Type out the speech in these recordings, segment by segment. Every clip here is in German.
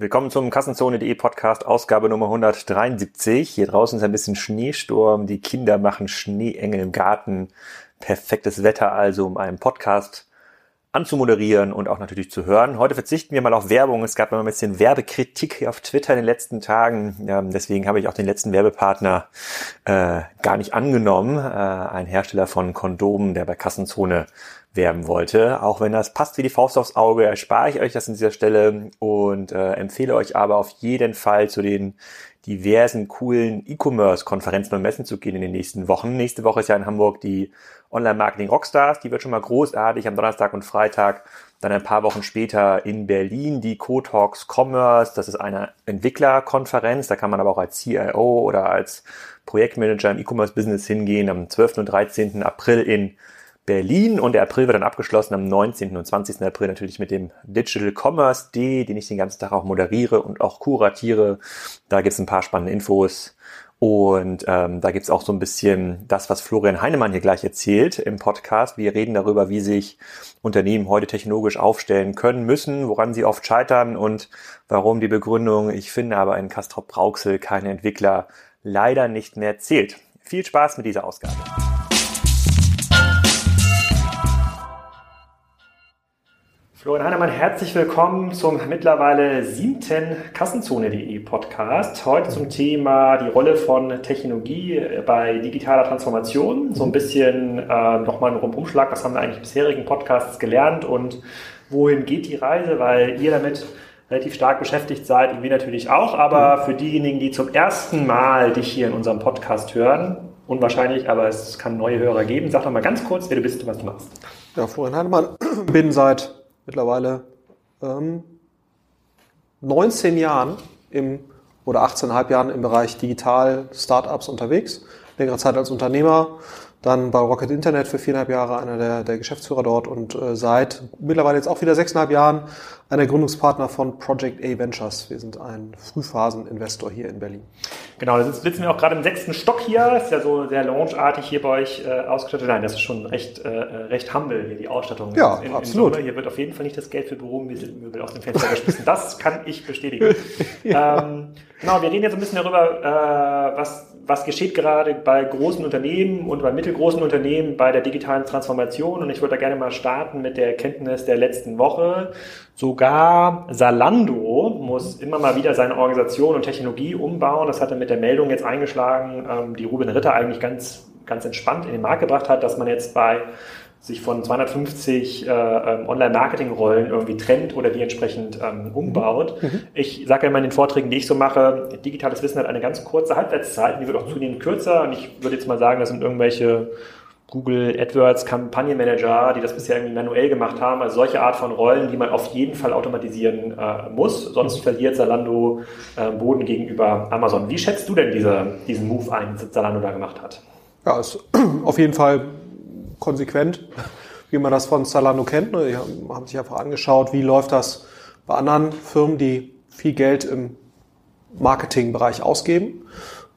Willkommen zum Kassenzone.de Podcast, Ausgabe Nummer 173. Hier draußen ist ein bisschen Schneesturm, die Kinder machen Schneeengel im Garten. Perfektes Wetter also, um einen Podcast anzumoderieren und auch natürlich zu hören. Heute verzichten wir mal auf Werbung. Es gab mal ein bisschen Werbekritik auf Twitter in den letzten Tagen. Ja, deswegen habe ich auch den letzten Werbepartner äh, gar nicht angenommen. Äh, ein Hersteller von Kondomen, der bei Kassenzone werben wollte. Auch wenn das passt wie die Faust aufs Auge, erspare ich euch das an dieser Stelle und äh, empfehle euch aber auf jeden Fall zu den diversen coolen E-Commerce-Konferenzen und Messen zu gehen in den nächsten Wochen. Nächste Woche ist ja in Hamburg die Online-Marketing Rockstars, die wird schon mal großartig am Donnerstag und Freitag. Dann ein paar Wochen später in Berlin die Co-Talks Commerce, das ist eine Entwicklerkonferenz, da kann man aber auch als CIO oder als Projektmanager im E-Commerce-Business hingehen. Am 12. und 13. April in Berlin und der April wird dann abgeschlossen am 19. und 20. April natürlich mit dem Digital Commerce Day, den ich den ganzen Tag auch moderiere und auch kuratiere. Da gibt es ein paar spannende Infos und ähm, da gibt's auch so ein bisschen das, was Florian Heinemann hier gleich erzählt im Podcast. Wir reden darüber, wie sich Unternehmen heute technologisch aufstellen können müssen, woran sie oft scheitern und warum die Begründung, ich finde aber in Castrop Brauxel keine Entwickler, leider nicht mehr zählt. Viel Spaß mit dieser Ausgabe. Florian Heinemann, herzlich willkommen zum mittlerweile siebten Kassenzone.de Podcast. Heute zum Thema die Rolle von Technologie bei digitaler Transformation. So ein bisschen äh, nochmal ein Rumschlag, was haben wir eigentlich in bisherigen Podcasts gelernt und wohin geht die Reise, weil ihr damit relativ stark beschäftigt seid und wir natürlich auch. Aber für diejenigen, die zum ersten Mal dich hier in unserem Podcast hören, unwahrscheinlich, aber es kann neue Hörer geben. Sag doch mal ganz kurz, wer du bist und was du machst. Ja, Florian Heinemann, bin seit mittlerweile ähm, 19 Jahren im oder 18,5 Jahren im Bereich Digital Startups unterwegs, längere Zeit als Unternehmer, dann bei Rocket Internet für viereinhalb Jahre einer der, der Geschäftsführer dort und äh, seit mittlerweile jetzt auch wieder sechseinhalb Jahren einer Gründungspartner von Project A Ventures. Wir sind ein Frühphaseninvestor hier in Berlin. Genau, da sitzen wir auch gerade im sechsten Stock hier. Ist ja so sehr launch-artig hier bei euch äh, ausgestattet. Nein, das ist schon recht, äh, recht humble hier, die Ausstattung. Ja, in, absolut. In hier wird auf jeden Fall nicht das Geld für Büromöbel aus dem Fenster geschmissen. Das kann ich bestätigen. ja. ähm, genau, wir reden jetzt ein bisschen darüber, äh, was, was geschieht gerade bei großen Unternehmen und bei mittelgroßen Unternehmen bei der digitalen Transformation. Und ich würde da gerne mal starten mit der Erkenntnis der letzten Woche. Sogar Salando muss immer mal wieder seine Organisation und Technologie umbauen. Das hat er mit der Meldung jetzt eingeschlagen, ähm, die Ruben Ritter eigentlich ganz, ganz entspannt in den Markt gebracht hat, dass man jetzt bei sich von 250 äh, ähm, Online-Marketing-Rollen irgendwie trennt oder die entsprechend ähm, umbaut. Mhm. mhm. Ich sage ja immer in den Vorträgen, die ich so mache, digitales Wissen hat eine ganz kurze Halbwertszeit, die wird auch zunehmend kürzer und ich würde jetzt mal sagen, das sind irgendwelche Google AdWords Kampagnenmanager, die das bisher irgendwie manuell gemacht haben, also solche Art von Rollen, die man auf jeden Fall automatisieren äh, muss, sonst verliert Zalando äh, Boden gegenüber Amazon. Wie schätzt du denn diese, diesen Move ein, den Zalando da gemacht hat? Ja, ist auf jeden Fall konsequent, wie man das von Zalando kennt. Ne? Die haben sich einfach angeschaut, wie läuft das bei anderen Firmen, die viel Geld im Marketingbereich ausgeben,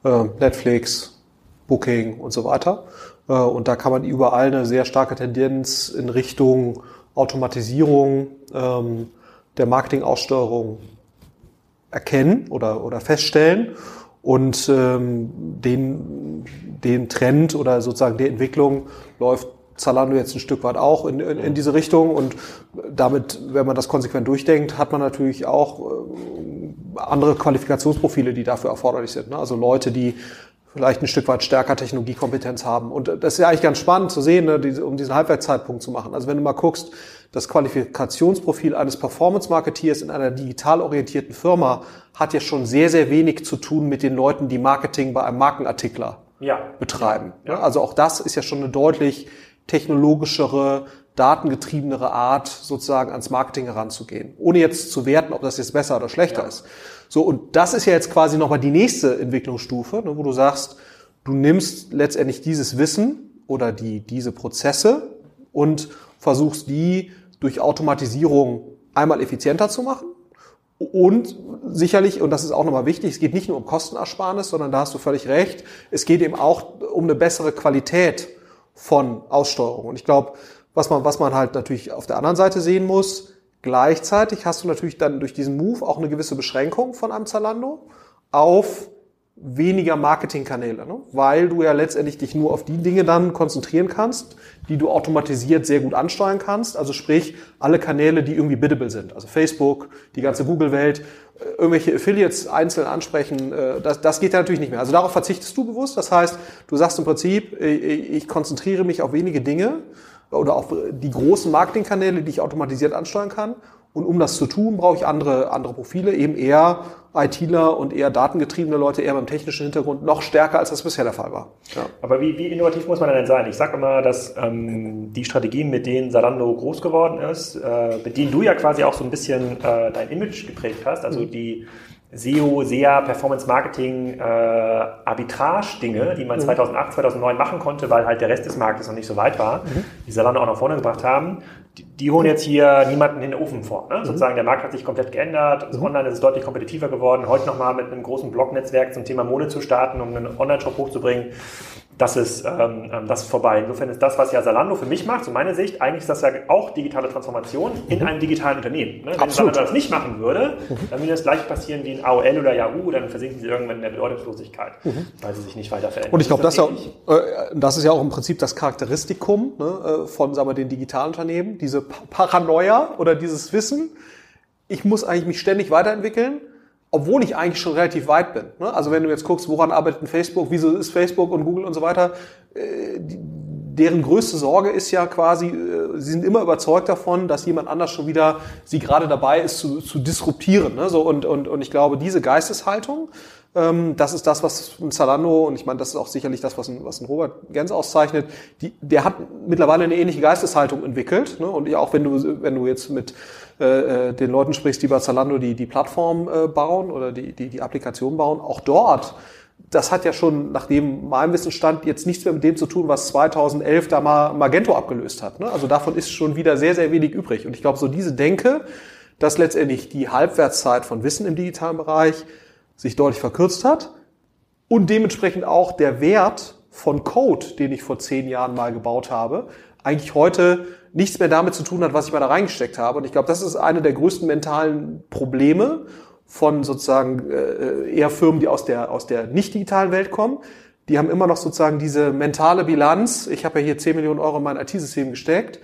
äh, Netflix, Booking und so weiter äh, und da kann man überall eine sehr starke Tendenz in Richtung Automatisierung ähm, der Marketingaussteuerung erkennen oder, oder feststellen. Und ähm, den, den Trend oder sozusagen die Entwicklung läuft Zalando jetzt ein Stück weit auch in, in, in diese Richtung. Und damit, wenn man das konsequent durchdenkt, hat man natürlich auch äh, andere Qualifikationsprofile, die dafür erforderlich sind. Ne? Also Leute, die vielleicht ein Stück weit stärker Technologiekompetenz haben. Und das ist ja eigentlich ganz spannend zu sehen, ne, um diesen Halbwertszeitpunkt zu machen. Also wenn du mal guckst, das Qualifikationsprofil eines Performance-Marketeers in einer digital orientierten Firma hat ja schon sehr, sehr wenig zu tun mit den Leuten, die Marketing bei einem Markenartikler ja. betreiben. Ja. Also auch das ist ja schon eine deutlich technologischere, datengetriebenere Art, sozusagen ans Marketing heranzugehen. Ohne jetzt zu werten, ob das jetzt besser oder schlechter ja. ist. So, und das ist ja jetzt quasi nochmal die nächste Entwicklungsstufe, ne, wo du sagst, du nimmst letztendlich dieses Wissen oder die, diese Prozesse und versuchst die durch Automatisierung einmal effizienter zu machen und sicherlich, und das ist auch nochmal wichtig, es geht nicht nur um Kostenersparnis, sondern da hast du völlig recht, es geht eben auch um eine bessere Qualität von Aussteuerung. Und ich glaube, was man, was man halt natürlich auf der anderen Seite sehen muss, Gleichzeitig hast du natürlich dann durch diesen Move auch eine gewisse Beschränkung von einem Zalando auf weniger Marketingkanäle, ne? weil du ja letztendlich dich nur auf die Dinge dann konzentrieren kannst, die du automatisiert sehr gut ansteuern kannst. Also sprich, alle Kanäle, die irgendwie biddable sind. Also Facebook, die ganze Google-Welt, äh, irgendwelche Affiliates einzeln ansprechen, äh, das, das geht ja natürlich nicht mehr. Also darauf verzichtest du bewusst. Das heißt, du sagst im Prinzip, ich konzentriere mich auf wenige Dinge oder auf die großen Marketingkanäle, die ich automatisiert ansteuern kann und um das zu tun, brauche ich andere, andere Profile, eben eher ITler und eher datengetriebene Leute, eher beim technischen Hintergrund, noch stärker, als das bisher der Fall war. Ja. Aber wie, wie innovativ muss man denn sein? Ich sage immer, dass ähm, die Strategien, mit denen Salando groß geworden ist, äh, mit denen du ja quasi auch so ein bisschen äh, dein Image geprägt hast, also mhm. die SEO, SEA, Performance Marketing, äh, Arbitrage-Dinge, die man mhm. 2008, 2009 machen konnte, weil halt der Rest des Marktes noch nicht so weit war, mhm. die Salando auch nach vorne gebracht haben die, die holen jetzt hier niemanden in den Ofen vor. Ne? Mhm. Sozusagen der Markt hat sich komplett geändert. Also. Online ist es deutlich kompetitiver geworden. Heute nochmal mit einem großen Blog-Netzwerk zum Thema Mode zu starten, um einen Online-Shop hochzubringen das ist, ähm, ähm, das ist vorbei. Insofern ist das, was ja Salando für mich macht, so meine Sicht, eigentlich ist das ja auch digitale Transformation in mhm. einem digitalen Unternehmen. Ne? Wenn Salando das nicht machen würde, mhm. dann würde das gleich passieren wie ein AOL oder Yahoo, dann versinken sie irgendwann in der Bedeutungslosigkeit, mhm. weil sie sich nicht weiter verändern. Und ich glaube, das, das, ja, äh, das ist ja auch im Prinzip das Charakteristikum ne, äh, von sagen wir, den digitalen Unternehmen, diese Paranoia oder dieses Wissen, ich muss eigentlich mich ständig weiterentwickeln obwohl ich eigentlich schon relativ weit bin. Ne? Also wenn du jetzt guckst, woran arbeitet Facebook, wieso ist Facebook und Google und so weiter, äh, deren größte Sorge ist ja quasi, äh, sie sind immer überzeugt davon, dass jemand anders schon wieder sie gerade dabei ist zu, zu disruptieren. Ne? So, und, und, und ich glaube, diese Geisteshaltung, das ist das, was ein Zalando, und ich meine, das ist auch sicherlich das, was ein, was ein Robert Gens auszeichnet, die, der hat mittlerweile eine ähnliche Geisteshaltung entwickelt. Ne? Und auch wenn du, wenn du jetzt mit äh, äh, den Leuten sprichst, die bei Zalando die, die Plattform äh, bauen oder die, die, die Applikation bauen, auch dort das hat ja schon, nachdem meinem Wissensstand, jetzt nichts mehr mit dem zu tun, was 2011 da mal Magento abgelöst hat. Ne? Also davon ist schon wieder sehr, sehr wenig übrig. Und ich glaube, so diese Denke, dass letztendlich die Halbwertszeit von Wissen im digitalen Bereich sich deutlich verkürzt hat und dementsprechend auch der Wert von Code, den ich vor zehn Jahren mal gebaut habe, eigentlich heute nichts mehr damit zu tun hat, was ich mal da reingesteckt habe. Und ich glaube, das ist eine der größten mentalen Probleme von sozusagen äh, eher Firmen, die aus der, aus der nicht digitalen Welt kommen. Die haben immer noch sozusagen diese mentale Bilanz. Ich habe ja hier 10 Millionen Euro in mein IT-System gesteckt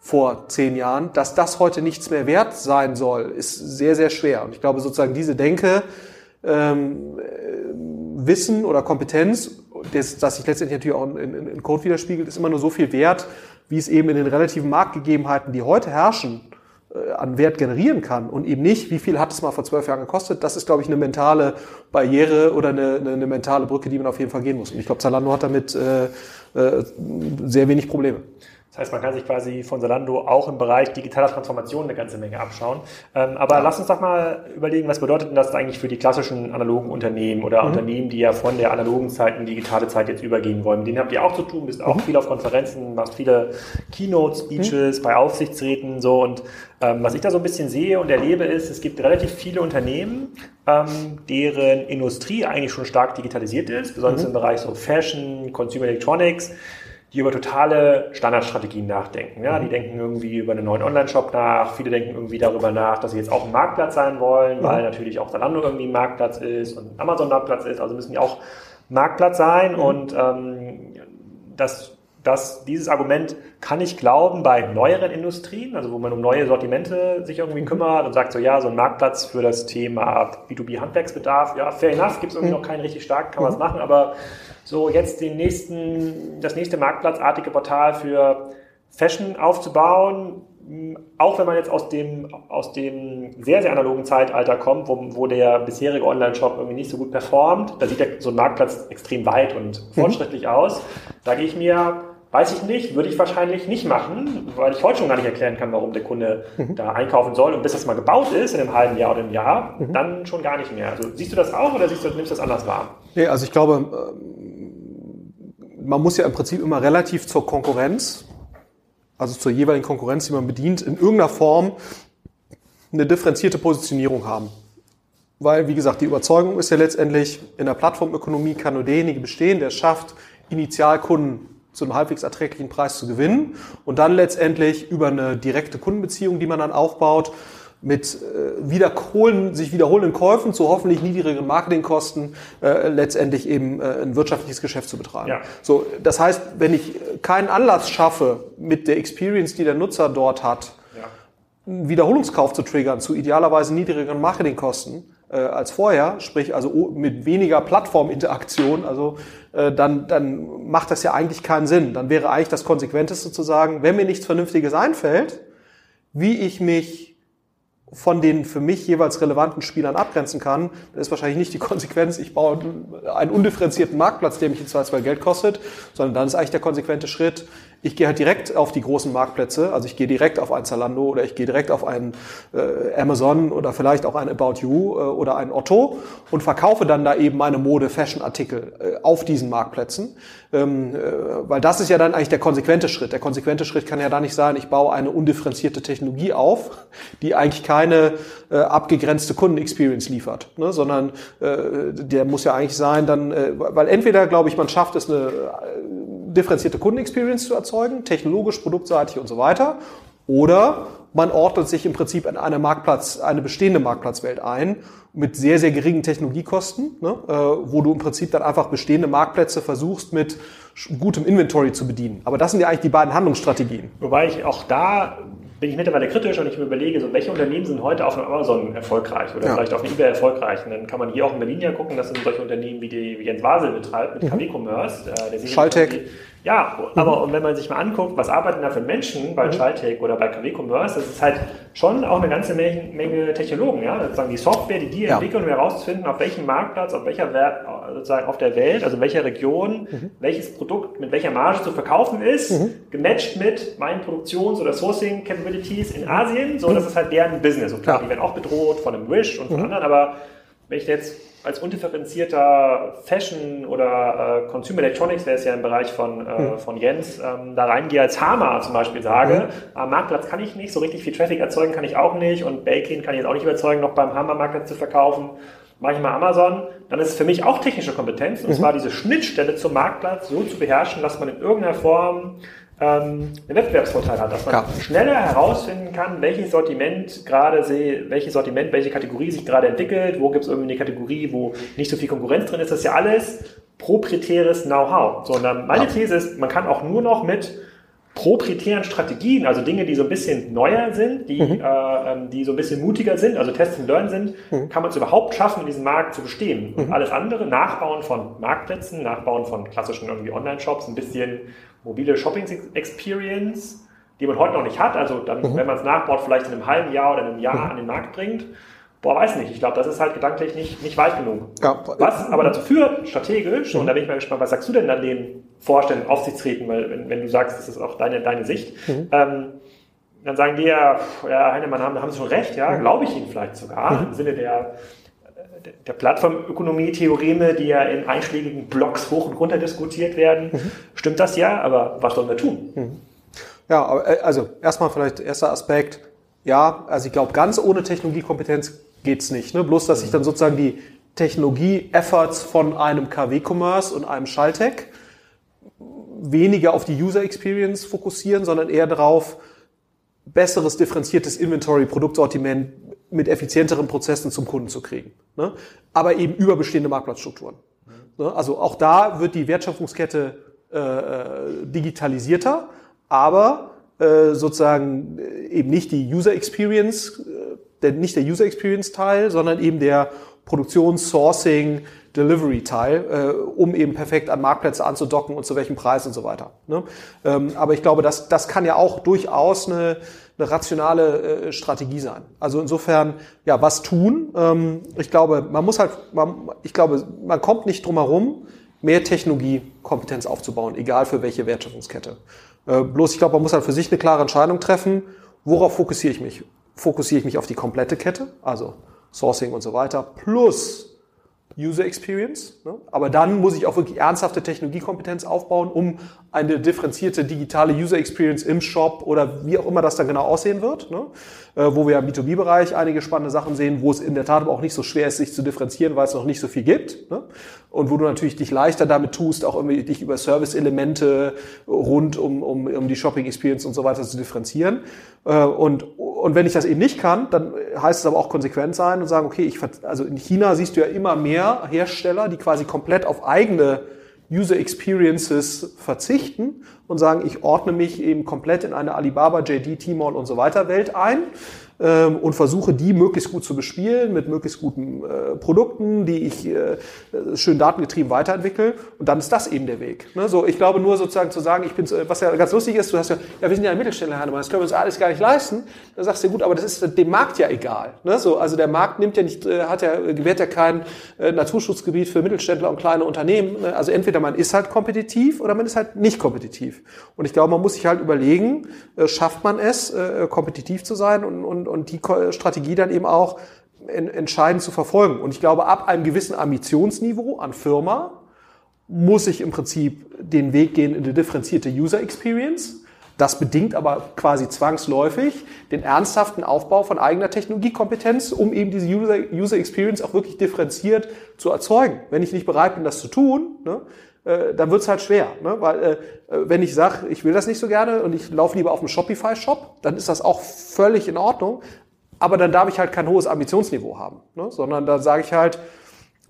vor zehn Jahren. Dass das heute nichts mehr wert sein soll, ist sehr, sehr schwer. Und ich glaube sozusagen diese Denke, ähm, Wissen oder Kompetenz, das, das sich letztendlich natürlich auch in, in, in Code widerspiegelt, ist immer nur so viel wert, wie es eben in den relativen Marktgegebenheiten, die heute herrschen, äh, an Wert generieren kann und eben nicht, wie viel hat es mal vor zwölf Jahren gekostet. Das ist, glaube ich, eine mentale Barriere oder eine, eine, eine mentale Brücke, die man auf jeden Fall gehen muss. Und ich glaube, Zalando hat damit äh, äh, sehr wenig Probleme. Das heißt, man kann sich quasi von Zalando auch im Bereich digitaler Transformation eine ganze Menge abschauen. Ähm, aber ja. lass uns doch mal überlegen, was bedeutet denn das eigentlich für die klassischen analogen Unternehmen oder mhm. Unternehmen, die ja von der analogen Zeit in digitale Zeit jetzt übergehen wollen. Mit denen habt ihr auch zu tun, bist auch mhm. viel auf Konferenzen, machst viele Keynote-Speeches mhm. bei Aufsichtsräten so und ähm, was ich da so ein bisschen sehe und erlebe ist, es gibt relativ viele Unternehmen, ähm, deren Industrie eigentlich schon stark digitalisiert ist, besonders mhm. im Bereich so Fashion, Consumer Electronics die über totale Standardstrategien nachdenken. Ja, die mhm. denken irgendwie über einen neuen Online-Shop nach. Viele denken irgendwie darüber nach, dass sie jetzt auch ein Marktplatz sein wollen, weil natürlich auch Zalando irgendwie ein Marktplatz ist und Amazon Marktplatz ist. Also müssen die auch Marktplatz sein. Mhm. Und ähm, das, das, dieses Argument kann ich glauben bei neueren Industrien, also wo man um neue Sortimente sich irgendwie mhm. kümmert und sagt so, ja, so ein Marktplatz für das Thema B2B-Handwerksbedarf, ja, fair enough, gibt es irgendwie noch keinen richtig stark, kann man es machen, aber so jetzt den nächsten, das nächste marktplatzartige Portal für Fashion aufzubauen, auch wenn man jetzt aus dem, aus dem sehr, sehr analogen Zeitalter kommt, wo, wo der bisherige Online-Shop irgendwie nicht so gut performt, da sieht der, so ein Marktplatz extrem weit und mhm. fortschrittlich mhm. aus, sage ich mir, weiß ich nicht, würde ich wahrscheinlich nicht machen, weil ich heute schon gar nicht erklären kann, warum der Kunde mhm. da einkaufen soll. Und bis das mal gebaut ist, in einem halben Jahr oder einem Jahr, mhm. dann schon gar nicht mehr. Also siehst du das auch oder siehst du, nimmst du das anders wahr? Nee, also ich glaube, man muss ja im Prinzip immer relativ zur Konkurrenz, also zur jeweiligen Konkurrenz, die man bedient, in irgendeiner Form eine differenzierte Positionierung haben. Weil, wie gesagt, die Überzeugung ist ja letztendlich, in der Plattformökonomie kann nur derjenige bestehen, der schafft, Initialkunden zu einem halbwegs erträglichen Preis zu gewinnen und dann letztendlich über eine direkte Kundenbeziehung, die man dann aufbaut, mit äh, wiederholen, sich wiederholenden Käufen zu hoffentlich niedrigeren Marketingkosten äh, letztendlich eben äh, ein wirtschaftliches Geschäft zu betreiben. Ja. So, das heißt, wenn ich keinen Anlass schaffe, mit der Experience, die der Nutzer dort hat, ja. einen Wiederholungskauf zu triggern zu idealerweise niedrigeren Marketingkosten als vorher, sprich also mit weniger Plattforminteraktion, also äh, dann, dann macht das ja eigentlich keinen Sinn. Dann wäre eigentlich das Konsequenteste zu sagen, wenn mir nichts Vernünftiges einfällt, wie ich mich von den für mich jeweils relevanten Spielern abgrenzen kann, dann ist wahrscheinlich nicht die Konsequenz, ich baue einen undifferenzierten Marktplatz, der mich in zwei, zwei Geld kostet, sondern dann ist eigentlich der konsequente Schritt, ich gehe halt direkt auf die großen Marktplätze, also ich gehe direkt auf ein Zalando oder ich gehe direkt auf einen äh, Amazon oder vielleicht auch ein About You äh, oder ein Otto und verkaufe dann da eben meine Mode-Fashion-Artikel äh, auf diesen Marktplätzen. Ähm, äh, weil das ist ja dann eigentlich der konsequente Schritt. Der konsequente Schritt kann ja da nicht sein, ich baue eine undifferenzierte Technologie auf, die eigentlich keine äh, abgegrenzte Kundenexperience liefert, ne? sondern äh, der muss ja eigentlich sein, dann, weil entweder, glaube ich, man schafft es, eine differenzierte Kundenexperience zu erzeugen, technologisch, produktseitig und so weiter. Oder man ordnet sich im Prinzip in eine Marktplatz, eine bestehende Marktplatzwelt ein mit sehr, sehr geringen Technologiekosten, ne, äh, wo du im Prinzip dann einfach bestehende Marktplätze versuchst mit gutem Inventory zu bedienen. Aber das sind ja eigentlich die beiden Handlungsstrategien. Wobei ich auch da bin ich mittlerweile kritisch und ich mir überlege, so welche Unternehmen sind heute auf Amazon erfolgreich oder ja. vielleicht auf eBay erfolgreich. Und dann kann man hier auch in Berlin ja gucken, das sind solche Unternehmen wie die wie Jens Wasel betreibt mit mhm. KW Commerce. Äh, der Schalltech. Ja, aber mhm. und wenn man sich mal anguckt, was arbeiten da für Menschen bei mhm. Schalltech oder bei KW Commerce, das ist halt schon auch eine ganze Menge, Menge Technologen, ja, sozusagen die Software, die die ja. entwickeln, um herauszufinden, auf welchem Marktplatz, auf welcher Wert, sozusagen auf der Welt, also in welcher Region, mhm. welches Produkt mit welcher Marge zu verkaufen ist, mhm. gematcht mit meinen Produktions- oder Sourcing Capabilities in Asien, so, das ist halt deren Business. Und klar, ja. die werden auch bedroht von einem Wish und von mhm. anderen, aber wenn ich jetzt als undifferenzierter Fashion oder äh, Consumer Electronics, der ist ja im Bereich von, äh, hm. von Jens, ähm, da reingehe als Hama zum Beispiel sage, mhm. am Marktplatz kann ich nicht, so richtig viel Traffic erzeugen kann ich auch nicht und Baking kann ich jetzt auch nicht überzeugen, noch beim Hammer-Marktplatz zu verkaufen. Mache ich mal Amazon, dann ist es für mich auch technische Kompetenz, und mhm. zwar diese Schnittstelle zum Marktplatz so zu beherrschen, dass man in irgendeiner Form ähm, einen Wettbewerbsvorteil hat, dass man ja. schneller herausfinden kann, welches Sortiment gerade welches Sortiment, welche Kategorie sich gerade entwickelt, wo gibt es irgendwie eine Kategorie, wo nicht so viel Konkurrenz drin ist. Das ist ja alles proprietäres Know-how. So, und dann meine ja. These ist, man kann auch nur noch mit proprietären Strategien, also Dinge, die so ein bisschen neuer sind, die, mhm. äh, ähm, die so ein bisschen mutiger sind, also Test and Learn sind, mhm. kann man es überhaupt schaffen, in diesem Markt zu bestehen. Und mhm. alles andere, Nachbauen von Marktplätzen, Nachbauen von klassischen irgendwie Online-Shops, ein bisschen mobile Shopping-Experience, die man heute noch nicht hat. Also dann, mhm. wenn man es nachbaut, vielleicht in einem halben Jahr oder einem Jahr mhm. an den Markt bringt. Boah, weiß nicht. Ich glaube, das ist halt gedanklich nicht, nicht weit genug. Ja. Was aber dazu führt, strategisch, mhm. und da bin ich mal gespannt, was sagst du denn dann den Vorständen, Aufsichtsräten, weil wenn, wenn du sagst, das ist auch deine, deine Sicht, mhm. ähm, dann sagen die ja, ja, Heinemann, haben, haben sie schon recht, ja, mhm. glaube ich ihnen vielleicht sogar, mhm. im Sinne der der Plattformökonomie-Theoreme, die ja in einschlägigen Blogs hoch und runter diskutiert werden. Mhm. Stimmt das ja, aber was sollen wir tun? Mhm. Ja, also erstmal vielleicht erster Aspekt. Ja, also ich glaube, ganz ohne Technologiekompetenz geht's nicht. Ne? Bloß, dass sich dann sozusagen die Technologie-Efforts von einem KW-Commerce und einem Schalltech weniger auf die User Experience fokussieren, sondern eher darauf, besseres differenziertes Inventory, Produktsortiment mit effizienteren Prozessen zum Kunden zu kriegen. Ne? Aber eben über bestehende Marktplatzstrukturen. Mhm. Ne? Also auch da wird die Wertschöpfungskette äh, äh digitalisierter, aber äh, sozusagen äh, eben nicht die User Experience, äh, der, nicht der User Experience Teil, sondern eben der Produktions-, Sourcing, Delivery-Teil, äh, um eben perfekt an Marktplätze anzudocken und zu welchem Preis und so weiter. Ne? Ähm, aber ich glaube, das, das kann ja auch durchaus eine, eine rationale äh, Strategie sein. Also insofern, ja, was tun? Ähm, ich glaube, man muss halt, man, ich glaube, man kommt nicht drum herum, mehr Technologiekompetenz aufzubauen, egal für welche Wertschöpfungskette. Äh, bloß, ich glaube, man muss halt für sich eine klare Entscheidung treffen, worauf fokussiere ich mich? Fokussiere ich mich auf die komplette Kette, also Sourcing und so weiter, plus User Experience. Ne? Aber dann muss ich auch wirklich ernsthafte Technologiekompetenz aufbauen, um eine differenzierte digitale User Experience im Shop oder wie auch immer das dann genau aussehen wird. Ne? Äh, wo wir im B2B-Bereich einige spannende Sachen sehen, wo es in der Tat aber auch nicht so schwer ist, sich zu differenzieren, weil es noch nicht so viel gibt. Ne? Und wo du natürlich dich leichter damit tust, auch irgendwie dich über Service-Elemente rund um, um, um die Shopping-Experience und so weiter zu differenzieren. Äh, und, und wenn ich das eben nicht kann, dann heißt es aber auch konsequent sein und sagen, okay, ich, also in China siehst du ja immer mehr Hersteller, die quasi komplett auf eigene User Experiences verzichten und sagen, ich ordne mich eben komplett in eine Alibaba, JD, Tmall und so weiter Welt ein ähm, und versuche die möglichst gut zu bespielen mit möglichst guten äh, Produkten, die ich äh, schön datengetrieben weiterentwickle. Und dann ist das eben der Weg. Ne? So, ich glaube nur sozusagen zu sagen, ich bin, was ja ganz lustig ist, du hast ja, ja, wir sind ja ein Mittelständler, das können wir uns alles gar nicht leisten. Da sagst du, gut, aber das ist dem Markt ja egal. Ne? So, also der Markt nimmt ja nicht, äh, hat ja, gewährt ja kein äh, Naturschutzgebiet für Mittelständler und kleine Unternehmen. Ne? Also entweder man ist halt kompetitiv oder man ist halt nicht kompetitiv. Und ich glaube, man muss sich halt überlegen, äh, schafft man es, äh, kompetitiv zu sein und, und und die Strategie dann eben auch entscheidend zu verfolgen. Und ich glaube, ab einem gewissen Ambitionsniveau an Firma muss ich im Prinzip den Weg gehen in eine differenzierte User Experience. Das bedingt aber quasi zwangsläufig den ernsthaften Aufbau von eigener Technologiekompetenz, um eben diese User, User Experience auch wirklich differenziert zu erzeugen. Wenn ich nicht bereit bin, das zu tun, ne, äh, dann wird's halt schwer. Ne? Weil äh, wenn ich sage, ich will das nicht so gerne und ich laufe lieber auf einen Shopify-Shop, dann ist das auch völlig in Ordnung. Aber dann darf ich halt kein hohes Ambitionsniveau haben, ne? sondern da sage ich halt,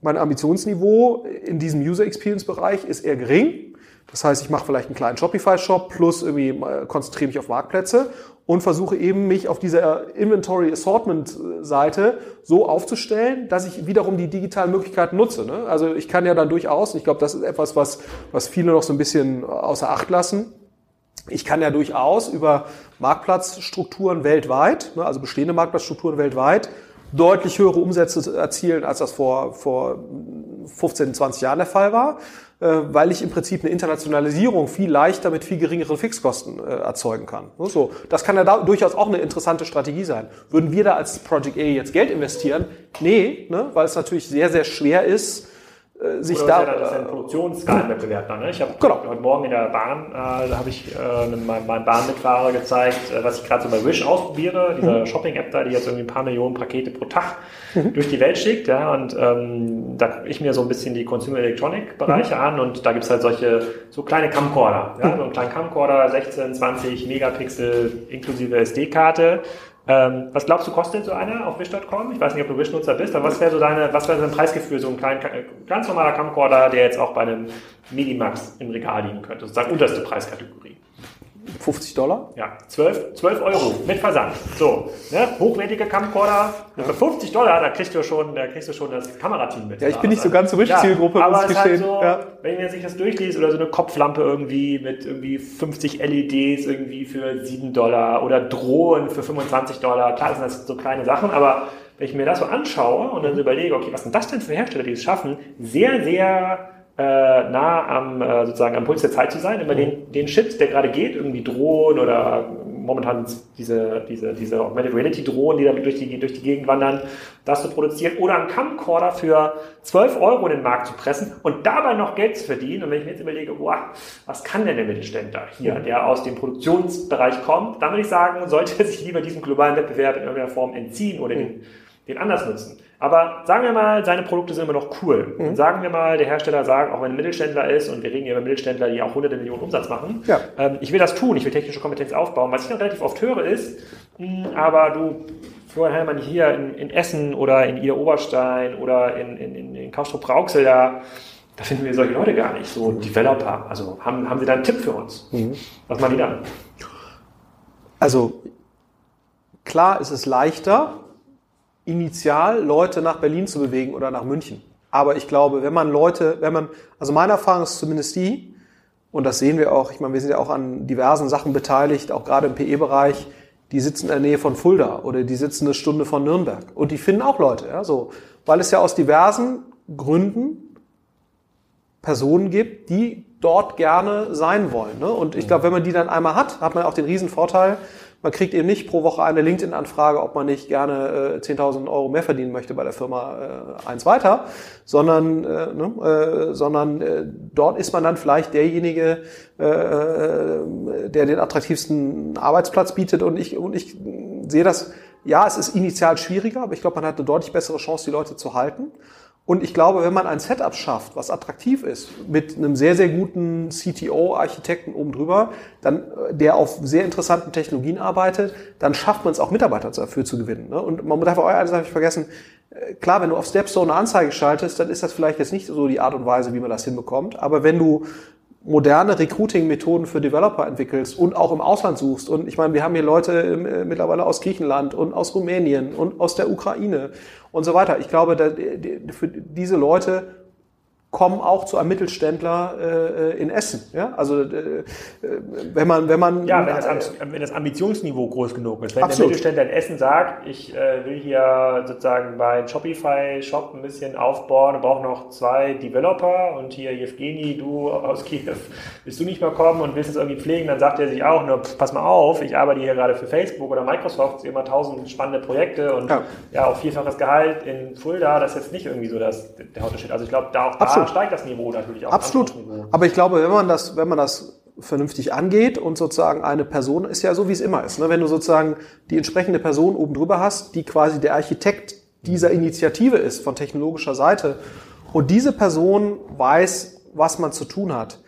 mein Ambitionsniveau in diesem User Experience Bereich ist eher gering. Das heißt, ich mache vielleicht einen kleinen Shopify-Shop plus irgendwie äh, konzentriere mich auf Marktplätze und versuche eben mich auf dieser Inventory Assortment Seite so aufzustellen, dass ich wiederum die digitalen Möglichkeiten nutze. Ne? Also ich kann ja dann durchaus, ich glaube, das ist etwas, was, was viele noch so ein bisschen außer Acht lassen. Ich kann ja durchaus über Marktplatzstrukturen weltweit, ne, also bestehende Marktplatzstrukturen weltweit, deutlich höhere Umsätze erzielen, als das vor, vor 15, 20 Jahren der Fall war. Äh, weil ich im Prinzip eine Internationalisierung viel leichter mit viel geringeren Fixkosten äh, erzeugen kann. So, das kann ja da durchaus auch eine interessante Strategie sein. Würden wir da als Project A jetzt Geld investieren? Nee, ne, weil es natürlich sehr, sehr schwer ist, äh, sich Oder da. Ja, das ist ein Produktionsskalenwettbewerb dann. Ne? Ich habe genau. heute Morgen in der Bahn, äh, habe ich äh, meinem, meinem Bahnmitfahrer gezeigt, äh, was ich gerade so bei Wish ausprobiere, dieser mhm. Shopping-App da, die jetzt irgendwie ein paar Millionen Pakete pro Tag mhm. durch die Welt schickt. Ja? Und ähm, da gucke ich mir so ein bisschen die Consumer Electronic-Bereiche mhm. an und da gibt's halt solche so kleine Camcorder. Ja? Mhm. So einen kleinen Camcorder, 16, 20 Megapixel inklusive SD-Karte. Ähm, was glaubst du, kostet so einer auf Wish.com? Ich weiß nicht, ob du Wish-Nutzer bist, aber was wäre so deine, was wäre dein Preisgefühl, so ein klein, ganz normaler Camcorder, der jetzt auch bei einem Minimax im Regal liegen könnte, sozusagen unterste Preiskategorie? 50 Dollar? Ja, 12, 12 Euro mit Versand. So, ne? hochwertige Camcorder. Ja. Für 50 Dollar, da kriegst du schon, da kriegst du schon das Kamerateam mit. Ja, ich bin nicht so ganz so Wish-Zielgruppe, ja, muss ich gestehen. Halt so, ja. Wenn man sich das durchliest oder so eine Kopflampe irgendwie mit irgendwie 50 LEDs irgendwie für 7 Dollar oder Drohnen für 25 Dollar. Klar, sind das so kleine Sachen, aber wenn ich mir das so anschaue und dann so überlege, okay, was sind das denn für Hersteller, die es schaffen, sehr, sehr äh, nah am äh, sozusagen am Puls der Zeit zu sein, immer den, den Shit, der gerade geht, irgendwie Drohnen oder momentan diese, diese, diese Augmented Reality Drohnen, die da durch die, durch die Gegend wandern, das zu produzieren oder einen Camcorder für 12 Euro in den Markt zu pressen und dabei noch Geld zu verdienen. Und wenn ich mir jetzt überlege, boah, was kann denn der Mittelständler hier, der aus dem Produktionsbereich kommt, dann würde ich sagen, sollte er sich lieber diesem globalen Wettbewerb in irgendeiner Form entziehen oder den, den anders nutzen. Aber sagen wir mal, seine Produkte sind immer noch cool. Mhm. sagen wir mal, der Hersteller sagt, auch wenn ein Mittelständler ist, und wir reden hier über Mittelständler, die auch hunderte Millionen Umsatz machen, ja. ähm, ich will das tun, ich will technische Kompetenz aufbauen. Was ich noch relativ oft höre ist, mh, hm, aber du, Florian Hellmann hier in, in, Essen oder in Ida Oberstein oder in, in, in Kaustrup-Rauxel, da, da finden wir solche Leute gar nicht, so mhm. Developer. Also haben, haben Sie da einen Tipp für uns? Mhm. Was machen die dann? Also klar ist es leichter, initial Leute nach Berlin zu bewegen oder nach München. Aber ich glaube, wenn man Leute, wenn man, also meine Erfahrung ist zumindest die, und das sehen wir auch, ich meine, wir sind ja auch an diversen Sachen beteiligt, auch gerade im PE-Bereich, die sitzen in der Nähe von Fulda oder die sitzen eine Stunde von Nürnberg. Und die finden auch Leute, ja, so. Weil es ja aus diversen Gründen Personen gibt, die dort gerne sein wollen. Ne? Und ich glaube, wenn man die dann einmal hat, hat man auch den riesen Vorteil, man kriegt eben nicht pro Woche eine LinkedIn-Anfrage, ob man nicht gerne äh, 10.000 Euro mehr verdienen möchte bei der Firma äh, eins weiter, sondern, äh, ne, äh, sondern äh, dort ist man dann vielleicht derjenige, äh, äh, der den attraktivsten Arbeitsplatz bietet. Und ich, und ich sehe das, ja, es ist initial schwieriger, aber ich glaube, man hat eine deutlich bessere Chance, die Leute zu halten. Und ich glaube, wenn man ein Setup schafft, was attraktiv ist, mit einem sehr, sehr guten CTO-Architekten oben drüber, dann, äh, der auf sehr interessanten Technologien arbeitet, dann schafft man es auch Mitarbeiter dafür zu gewinnen. Ne? Und man darf auch eines habe ich vergessen, äh, klar, wenn du auf Stepstone eine Anzeige schaltest, dann ist das vielleicht jetzt nicht so die Art und Weise, wie man das hinbekommt. Aber wenn du moderne Recruiting-Methoden für Developer entwickelst und auch im Ausland suchst. Und ich meine, wir haben hier Leute äh, mittlerweile aus Griechenland und aus Rumänien und aus der Ukraine und so weiter. Ich glaube, für diese Leute kommen auch zu einem Mittelständler äh, in Essen. Ja? Also äh, wenn man wenn man ja wenn das, wenn das Ambitionsniveau groß genug ist, wenn absolut. der Mittelständler in Essen sagt, ich äh, will hier sozusagen bei Shopify Shop ein bisschen aufbauen, und brauche noch zwei Developer und hier Evgeny, du aus Kiew, willst du nicht mal kommen und willst es irgendwie pflegen, dann sagt er sich auch, nur pass mal auf, ich arbeite hier gerade für Facebook oder Microsoft, immer tausend spannende Projekte und ja, ja auch vielfaches Gehalt in Fulda, das ist jetzt nicht irgendwie so das, der Unterschied. Also ich glaube, da auch da Absolut. steigt das Niveau natürlich auch. Absolut. Aber ich glaube, wenn man das, wenn man das vernünftig angeht und sozusagen eine Person ist ja so, wie es immer ist. Ne? Wenn du sozusagen die entsprechende Person oben drüber hast, die quasi der Architekt dieser Initiative ist von technologischer Seite und diese Person weiß, was man zu tun hat,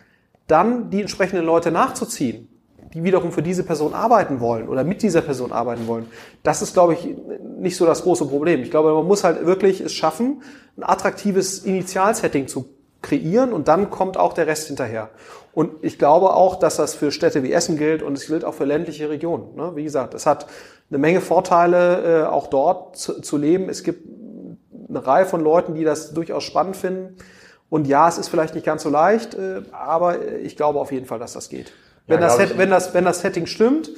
dann die entsprechenden Leute nachzuziehen, die wiederum für diese Person arbeiten wollen oder mit dieser Person arbeiten wollen, das ist, glaube ich, nicht so das große Problem. Ich glaube, man muss halt wirklich es schaffen, ein attraktives Initialsetting zu kreieren und dann kommt auch der Rest hinterher. Und ich glaube auch, dass das für Städte wie Essen gilt und es gilt auch für ländliche Regionen. Ne? Wie gesagt, es hat eine Menge Vorteile, äh, auch dort zu, zu leben. Es gibt eine Reihe von Leuten, die das durchaus spannend finden. Und ja, es ist vielleicht nicht ganz so leicht, äh, aber ich glaube auf jeden Fall, dass das geht. Wenn, ja, das, wenn, das, wenn das Setting stimmt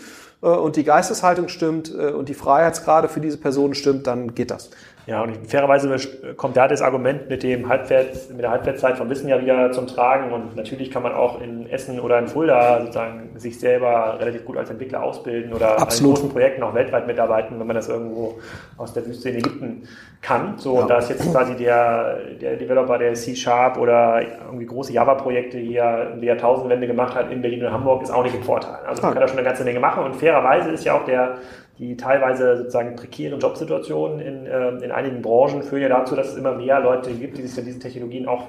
äh, und die Geisteshaltung stimmt und die Freiheitsgrade für diese Personen stimmt, dann geht das. Ja, und fairerweise kommt da das Argument mit dem Halbwert, mit der Halbwertszeit vom Wissen ja wieder zum Tragen. Und natürlich kann man auch in Essen oder in Fulda sozusagen sich selber relativ gut als Entwickler ausbilden oder Absolut. an großen Projekten auch weltweit mitarbeiten, wenn man das irgendwo aus der Wüste in Ägypten kann. So, ja. und da ist jetzt quasi der, der Developer, der C-Sharp oder irgendwie große Java-Projekte hier in der Jahrtausendwende gemacht hat in Berlin und Hamburg, ist auch nicht im Vorteil. Also man kann da schon eine ganze Menge machen. Und fairerweise ist ja auch der die teilweise sozusagen prekären Jobsituationen in, äh, in einigen Branchen führen ja dazu, dass es immer mehr Leute gibt, die sich dann diesen Technologien auch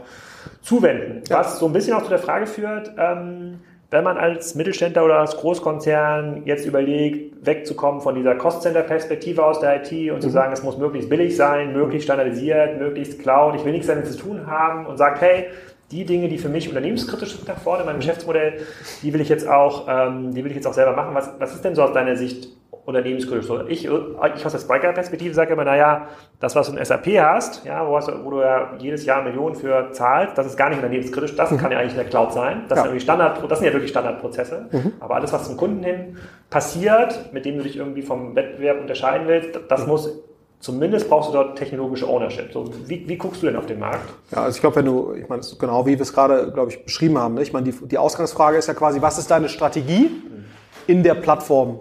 zuwenden. Ja. Was so ein bisschen auch zu der Frage führt, ähm, wenn man als Mittelständler oder als Großkonzern jetzt überlegt, wegzukommen von dieser Cost-Center-Perspektive aus der IT und mhm. zu sagen, es muss möglichst billig sein, möglichst standardisiert, möglichst Cloud, ich will nichts damit zu tun haben und sagt, hey, die Dinge, die für mich unternehmenskritisch sind da vorne in meinem Geschäftsmodell, die will ich jetzt auch, ähm, die will ich jetzt auch selber machen. Was, was ist denn so aus deiner Sicht Unternehmensgröße. Ich, ich aus der Spiker-Perspektive sage immer, naja, das, was du in SAP hast, ja, wo, hast du, wo du ja jedes Jahr Millionen für zahlst, das ist gar nicht unternehmenskritisch, das mhm. kann ja eigentlich in der Cloud sein. Das, ja. sind Standard, das sind ja wirklich Standardprozesse. Mhm. Aber alles, was zum Kunden hin passiert, mit dem du dich irgendwie vom Wettbewerb unterscheiden willst, das mhm. muss Zumindest brauchst du dort technologische Ownership. So, wie, wie guckst du denn auf den Markt? Ja, also ich glaube, wenn du, ich meine, genau wie wir es gerade, glaube ich, beschrieben haben. Ne? Ich meine, die, die Ausgangsfrage ist ja quasi, was ist deine Strategie mhm. in der Plattform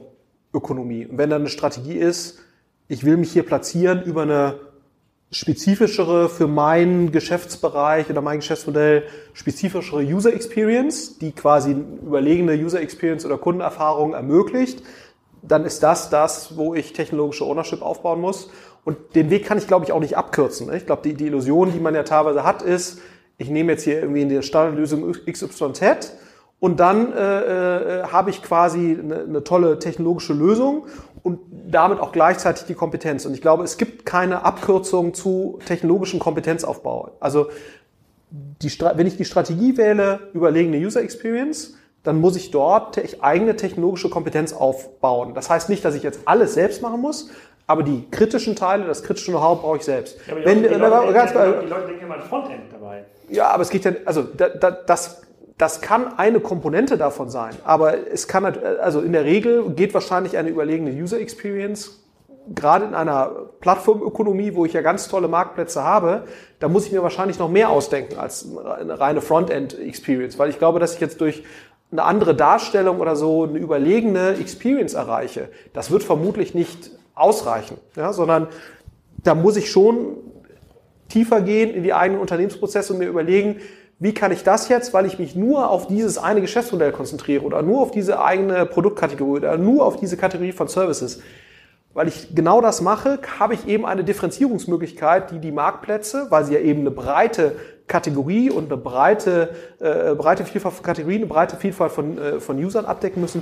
Ökonomie. Und wenn dann eine Strategie ist, ich will mich hier platzieren über eine spezifischere für meinen Geschäftsbereich oder mein Geschäftsmodell spezifischere User Experience, die quasi überlegene User Experience oder Kundenerfahrung ermöglicht, dann ist das das, wo ich technologische Ownership aufbauen muss. Und den Weg kann ich, glaube ich, auch nicht abkürzen. Ich glaube, die, die Illusion, die man ja teilweise hat, ist, ich nehme jetzt hier irgendwie in der Standardlösung XYZ und dann äh, äh, habe ich quasi eine, eine tolle technologische Lösung und damit auch gleichzeitig die Kompetenz. Und ich glaube, es gibt keine Abkürzung zu technologischen Kompetenzaufbau. Also die, wenn ich die Strategie wähle, überlegene User Experience, dann muss ich dort te eigene technologische Kompetenz aufbauen. Das heißt nicht, dass ich jetzt alles selbst machen muss, aber die kritischen Teile, das kritische Know-how brauche ich selbst. Ja, die, Wenn, Leute, die, Leute, ganz, die Leute denken immer an Frontend dabei. Ja, aber es geht ja, also da, da, das das kann eine Komponente davon sein, aber es kann, also in der Regel geht wahrscheinlich eine überlegene User Experience gerade in einer Plattformökonomie, wo ich ja ganz tolle Marktplätze habe, da muss ich mir wahrscheinlich noch mehr ausdenken als eine reine Frontend-Experience, weil ich glaube, dass ich jetzt durch eine andere Darstellung oder so eine überlegene Experience erreiche. Das wird vermutlich nicht ausreichen, ja, sondern da muss ich schon tiefer gehen in die eigenen Unternehmensprozesse und mir überlegen, wie kann ich das jetzt, weil ich mich nur auf dieses eine Geschäftsmodell konzentriere oder nur auf diese eigene Produktkategorie oder nur auf diese Kategorie von Services, weil ich genau das mache, habe ich eben eine Differenzierungsmöglichkeit, die die Marktplätze, weil sie ja eben eine breite Kategorie und eine breite, äh, breite Vielfalt von Kategorien, eine breite Vielfalt von, äh, von Usern abdecken müssen,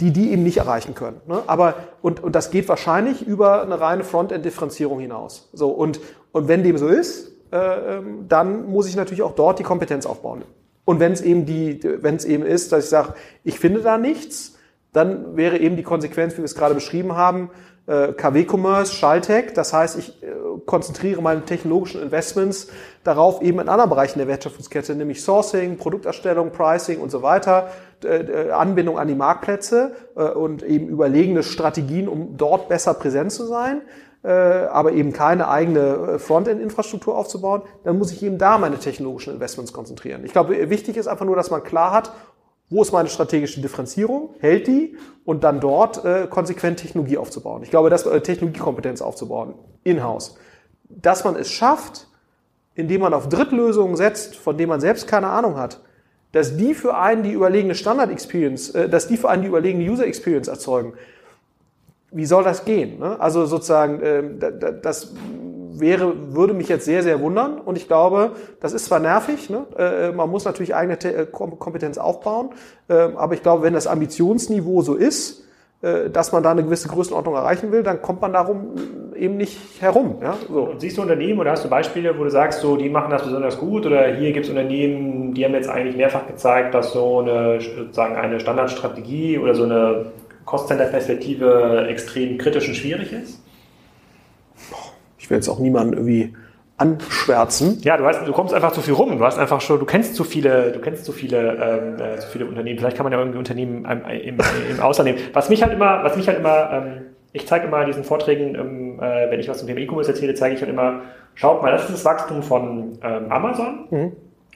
die die eben nicht erreichen können. Ne? Aber und, und das geht wahrscheinlich über eine reine Frontend-Differenzierung hinaus. So und und wenn dem so ist, dann muss ich natürlich auch dort die Kompetenz aufbauen. Und wenn es eben die, wenn es eben ist, dass ich sage, ich finde da nichts, dann wäre eben die Konsequenz, wie wir es gerade beschrieben haben, äh, KW-Commerce, Schalltech. Das heißt, ich äh, konzentriere meine technologischen Investments darauf, eben in anderen Bereichen der Wertschöpfungskette, nämlich Sourcing, Produkterstellung, Pricing und so weiter, äh, Anbindung an die Marktplätze und eben überlegene Strategien, um dort besser präsent zu sein aber eben keine eigene Frontend-Infrastruktur aufzubauen, dann muss ich eben da meine technologischen Investments konzentrieren. Ich glaube, wichtig ist einfach nur, dass man klar hat, wo ist meine strategische Differenzierung? Hält die? Und dann dort äh, konsequent Technologie aufzubauen. Ich glaube, das äh, Technologiekompetenz aufzubauen, in-house. Dass man es schafft, indem man auf Drittlösungen setzt, von denen man selbst keine Ahnung hat, dass die für einen die überlegene Standard-Experience, äh, dass die für einen die überlegene User-Experience erzeugen. Wie soll das gehen? Ne? Also sozusagen, äh, das wäre, würde mich jetzt sehr, sehr wundern. Und ich glaube, das ist zwar nervig, ne? äh, man muss natürlich eigene Te äh, Kompetenz aufbauen, äh, aber ich glaube, wenn das Ambitionsniveau so ist, äh, dass man da eine gewisse Größenordnung erreichen will, dann kommt man darum eben nicht herum. Ja? So. Und siehst du Unternehmen oder hast du Beispiele, wo du sagst, so die machen das besonders gut oder hier gibt es Unternehmen, die haben jetzt eigentlich mehrfach gezeigt, dass so eine sozusagen eine Standardstrategie oder so eine Cost-Center-Perspektive extrem kritisch und schwierig ist? ich will jetzt auch niemanden irgendwie anschwärzen. Ja, du, hast, du kommst einfach zu viel rum. Du hast einfach schon, du kennst zu viele, du kennst zu viele, ähm, äh, zu viele Unternehmen. Vielleicht kann man ja irgendwie Unternehmen im, im, im Ausland nehmen. Was mich halt immer, was mich halt immer, ähm, ich zeige immer in diesen Vorträgen, ähm, äh, wenn ich was zum Thema E-Commerce erzähle, zeige ich halt immer, schaut mal, das ist das Wachstum von ähm, Amazon. Mhm.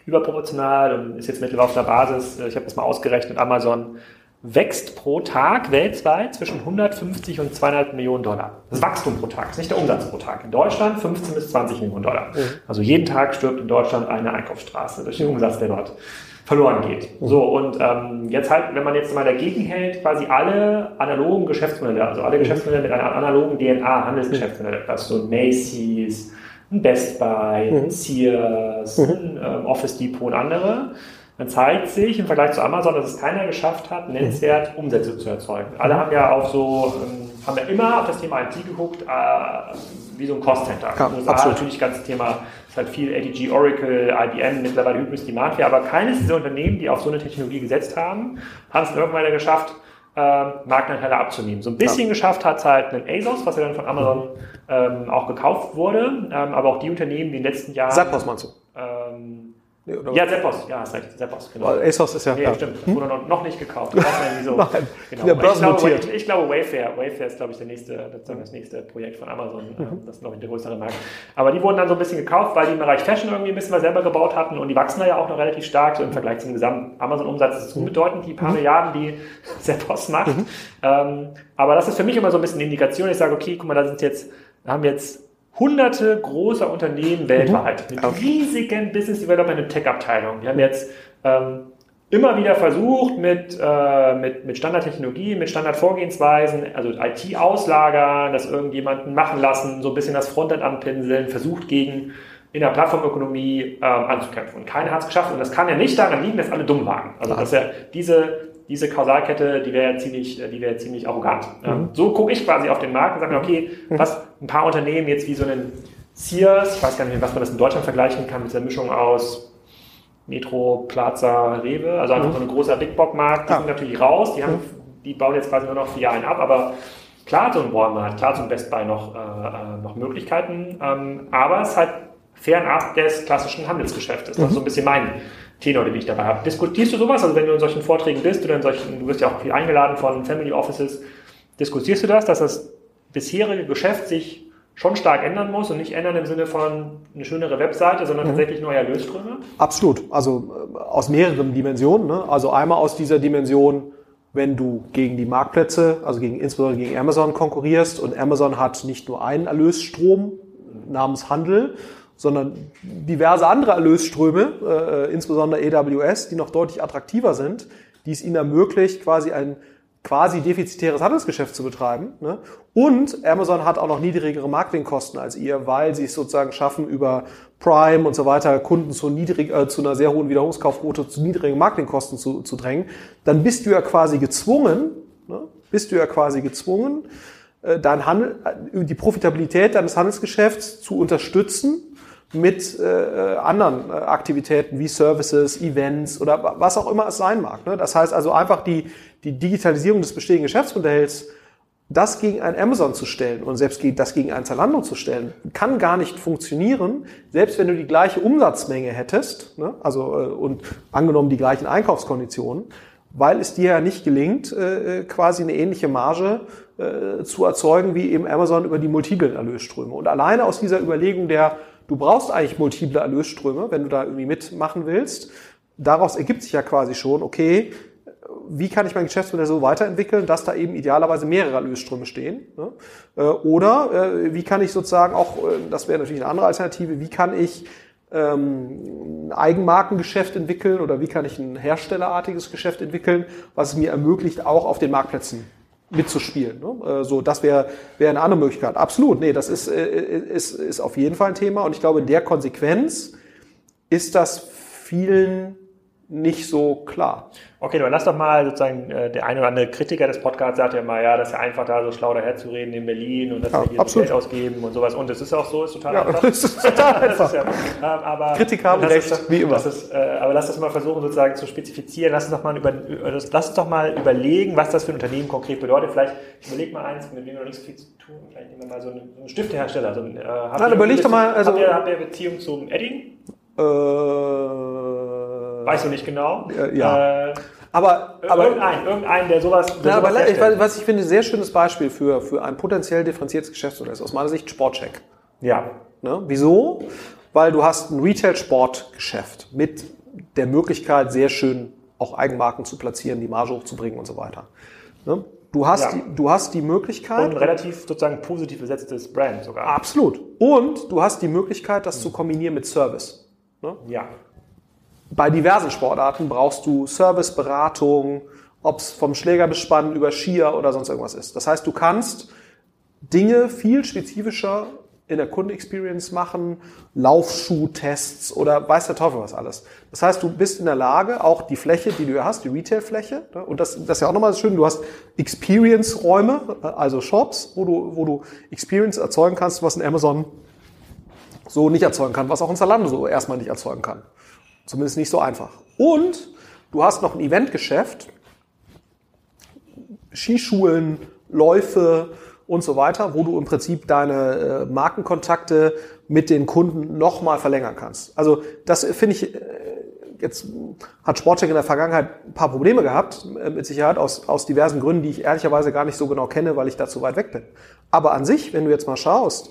Überproportional und ist jetzt mittlerweile auf der Basis, äh, ich habe das mal ausgerechnet, Amazon wächst pro Tag weltweit zwischen 150 und 200 Millionen Dollar. Das Wachstum pro Tag, das ist nicht der Umsatz pro Tag. In Deutschland 15 bis 20 Millionen Dollar. Mhm. Also jeden Tag stirbt in Deutschland eine Einkaufsstraße durch den Umsatz, der dort verloren geht. Mhm. So, und ähm, jetzt halt, wenn man jetzt mal dagegen hält, quasi alle analogen Geschäftsmodelle, also alle mhm. Geschäftsmodelle mit einer analogen DNA, Handelsgeschäftsmodelle, das so ein Macy's, ein Best Buy, ein Sears, ein ähm, Office Depot und andere, dann zeigt sich im Vergleich zu Amazon, dass es keiner geschafft hat, nennenswert Umsätze zu erzeugen. Alle haben ja auf so, ähm, haben ja immer auf das Thema IT geguckt, äh, wie so ein Cost Center. Ja, USA absolut. natürlich ganzes Thema, ist halt viel ADG, Oracle, IBM, mittlerweile Hybris, Demandware, aber keines dieser Unternehmen, die auf so eine Technologie gesetzt haben, haben es irgendwann geschafft, äh, Marktanteile abzunehmen. So ein bisschen ja. geschafft hat es halt ein ASOS, was ja dann von Amazon ähm, auch gekauft wurde, ähm, aber auch die Unternehmen, die in den letzten Jahren... Zappos meinst du? Ähm, Nee, ja, Zeppos, ja, hast recht, Zeppos, genau. ASOS ist ja. Ja, stimmt. Das wurde noch, nicht gekauft. Ich nicht, Nein, genau. ich, glaube, ich, ich, glaube, Wayfair. Wayfair ist, glaube ich, der nächste, das nächste Projekt von Amazon. Mhm. Das ist noch der größere Markt. Aber die wurden dann so ein bisschen gekauft, weil die im Bereich Fashion irgendwie ein bisschen was selber gebaut hatten und die wachsen da ja auch noch relativ stark. So im Vergleich zum gesamten Amazon-Umsatz ist es unbedeutend, die paar mhm. Milliarden, die Zeppos macht. Mhm. Ähm, aber das ist für mich immer so ein bisschen eine Indikation. Ich sage, okay, guck mal, da sind jetzt, da haben jetzt hunderte großer Unternehmen weltweit mhm. mit riesigen Business Development und Tech-Abteilungen. Die haben jetzt ähm, immer wieder versucht, mit, äh, mit, mit Standardtechnologie, mit Standardvorgehensweisen, also IT auslagern, das irgendjemanden machen lassen, so ein bisschen das Frontend anpinseln, versucht gegen in der Plattformökonomie ähm, anzukämpfen. Und keiner hat es geschafft. Und das kann ja nicht daran liegen, dass alle dumm waren. Also dass ja diese diese Kausalkette, die wäre ziemlich, die wäre ziemlich arrogant. Mhm. So gucke ich quasi auf den Markt und sage mir, okay, mhm. was ein paar Unternehmen jetzt wie so einen Sears, ich weiß gar nicht, was man das in Deutschland vergleichen kann, mit der Mischung aus Metro, Plaza, Rewe, also einfach mhm. so ein großer Big Box Markt, die ja. sind natürlich raus, die haben, mhm. die bauen jetzt quasi nur noch Filialen ab, aber klar so ein Walmart, klar so ein Best Buy noch, äh, äh, noch Möglichkeiten, ähm, aber es ist halt fernab des klassischen Handelsgeschäftes. Das ist so ein bisschen mein Tenor, den ich dabei habe. Diskutierst du sowas? Also wenn du in solchen Vorträgen bist oder in solchen, du wirst ja auch viel eingeladen von Family Offices, diskutierst du das, dass das bisherige Geschäft sich schon stark ändern muss und nicht ändern im Sinne von eine schönere Webseite, sondern mhm. tatsächlich neue Erlösströme? Absolut. Also äh, aus mehreren Dimensionen. Ne? Also einmal aus dieser Dimension, wenn du gegen die Marktplätze, also gegen, insbesondere gegen Amazon konkurrierst und Amazon hat nicht nur einen Erlösstrom namens Handel, sondern diverse andere Erlösströme, äh, insbesondere AWS, die noch deutlich attraktiver sind, die es ihnen ermöglicht, quasi ein quasi defizitäres Handelsgeschäft zu betreiben. Ne? Und Amazon hat auch noch niedrigere Marketingkosten als ihr, weil sie es sozusagen schaffen, über Prime und so weiter Kunden zu, niedrig, äh, zu einer sehr hohen Wiederholungskaufquote zu niedrigen Marketingkosten zu, zu drängen. Dann bist du ja quasi gezwungen, ne? bist du ja quasi gezwungen, äh, dein Handel, äh, die Profitabilität deines Handelsgeschäfts zu unterstützen mit äh, anderen äh, Aktivitäten wie Services, Events oder was auch immer es sein mag. Ne? Das heißt also einfach die, die Digitalisierung des bestehenden Geschäftsmodells, das gegen ein Amazon zu stellen und selbst das gegen ein Zalando zu stellen, kann gar nicht funktionieren, selbst wenn du die gleiche Umsatzmenge hättest, ne? also äh, und angenommen die gleichen Einkaufskonditionen, weil es dir ja nicht gelingt, äh, quasi eine ähnliche Marge äh, zu erzeugen wie eben Amazon über die multiplen Erlösströme. Und alleine aus dieser Überlegung der Du brauchst eigentlich multiple Erlösströme, wenn du da irgendwie mitmachen willst. Daraus ergibt sich ja quasi schon, okay, wie kann ich mein Geschäftsmodell so weiterentwickeln, dass da eben idealerweise mehrere Erlösströme stehen? Ne? Äh, oder äh, wie kann ich sozusagen auch, äh, das wäre natürlich eine andere Alternative, wie kann ich ähm, ein Eigenmarkengeschäft entwickeln oder wie kann ich ein herstellerartiges Geschäft entwickeln, was es mir ermöglicht, auch auf den Marktplätzen mitzuspielen. Ne? Äh, so, das wäre wäre eine andere Möglichkeit. Absolut, nee, das ist, äh, ist, ist auf jeden Fall ein Thema. Und ich glaube, in der Konsequenz ist das vielen nicht so klar. Okay, dann lass doch mal sozusagen, äh, der eine oder andere Kritiker des Podcasts sagt ja mal, ja, das ist ja einfach da so schlau daherzureden in Berlin und dass ja, wir hier absolut. Geld ausgeben und sowas. Und das ist auch so, ist total ja, einfach. Das ist total einfach. ja, aber Kritiker haben recht, das, wie immer. Ist, äh, aber lass das mal versuchen sozusagen zu spezifizieren. Lass uns doch mal, über, lass uns doch mal überlegen, was das für ein Unternehmen konkret bedeutet. Vielleicht, ich überlege mal eins, mit dem wir noch nicht so viel zu tun. Vielleicht nehmen wir mal so einen, so einen Stiftehersteller. So einen, äh, Nein, überleg doch mal. Also, habt, ihr, habt ihr Beziehung zum Edding? Äh, Weißt du nicht genau? Ja. Äh, aber, aber irgendein, irgendein, der sowas. Der ja, sowas aber ich, was ich finde, sehr schönes Beispiel für, für ein potenziell differenziertes Geschäftsmodell ist aus meiner Sicht Sportcheck. Ja. Ne? Wieso? Weil du hast ein Retail-Sportgeschäft mit der Möglichkeit, sehr schön auch Eigenmarken zu platzieren, die Marge hochzubringen und so weiter. Ne? Du hast, ja. die, du hast die Möglichkeit. Und ein relativ sozusagen positiv besetztes Brand sogar. Absolut. Und du hast die Möglichkeit, das mhm. zu kombinieren mit Service. Ne? Ja. Bei diversen Sportarten brauchst du Service, Beratung, ob es vom Schlägerbespann über Skier oder sonst irgendwas ist. Das heißt, du kannst Dinge viel spezifischer in der Kundenexperience machen, Laufschuhtests oder weiß der Teufel was alles. Das heißt, du bist in der Lage, auch die Fläche, die du hast, die Retail-Fläche, ne, und das, das ist ja auch nochmal schön, du hast Experience-Räume, also Shops, wo du, wo du Experience erzeugen kannst, was in Amazon so nicht erzeugen kann, was auch in Zalando so erstmal nicht erzeugen kann. Zumindest nicht so einfach. Und du hast noch ein Eventgeschäft, Skischulen, Läufe und so weiter, wo du im Prinzip deine äh, Markenkontakte mit den Kunden nochmal verlängern kannst. Also das finde ich, äh, jetzt hat Sportcheck in der Vergangenheit ein paar Probleme gehabt, äh, mit Sicherheit aus, aus diversen Gründen, die ich ehrlicherweise gar nicht so genau kenne, weil ich da zu weit weg bin. Aber an sich, wenn du jetzt mal schaust,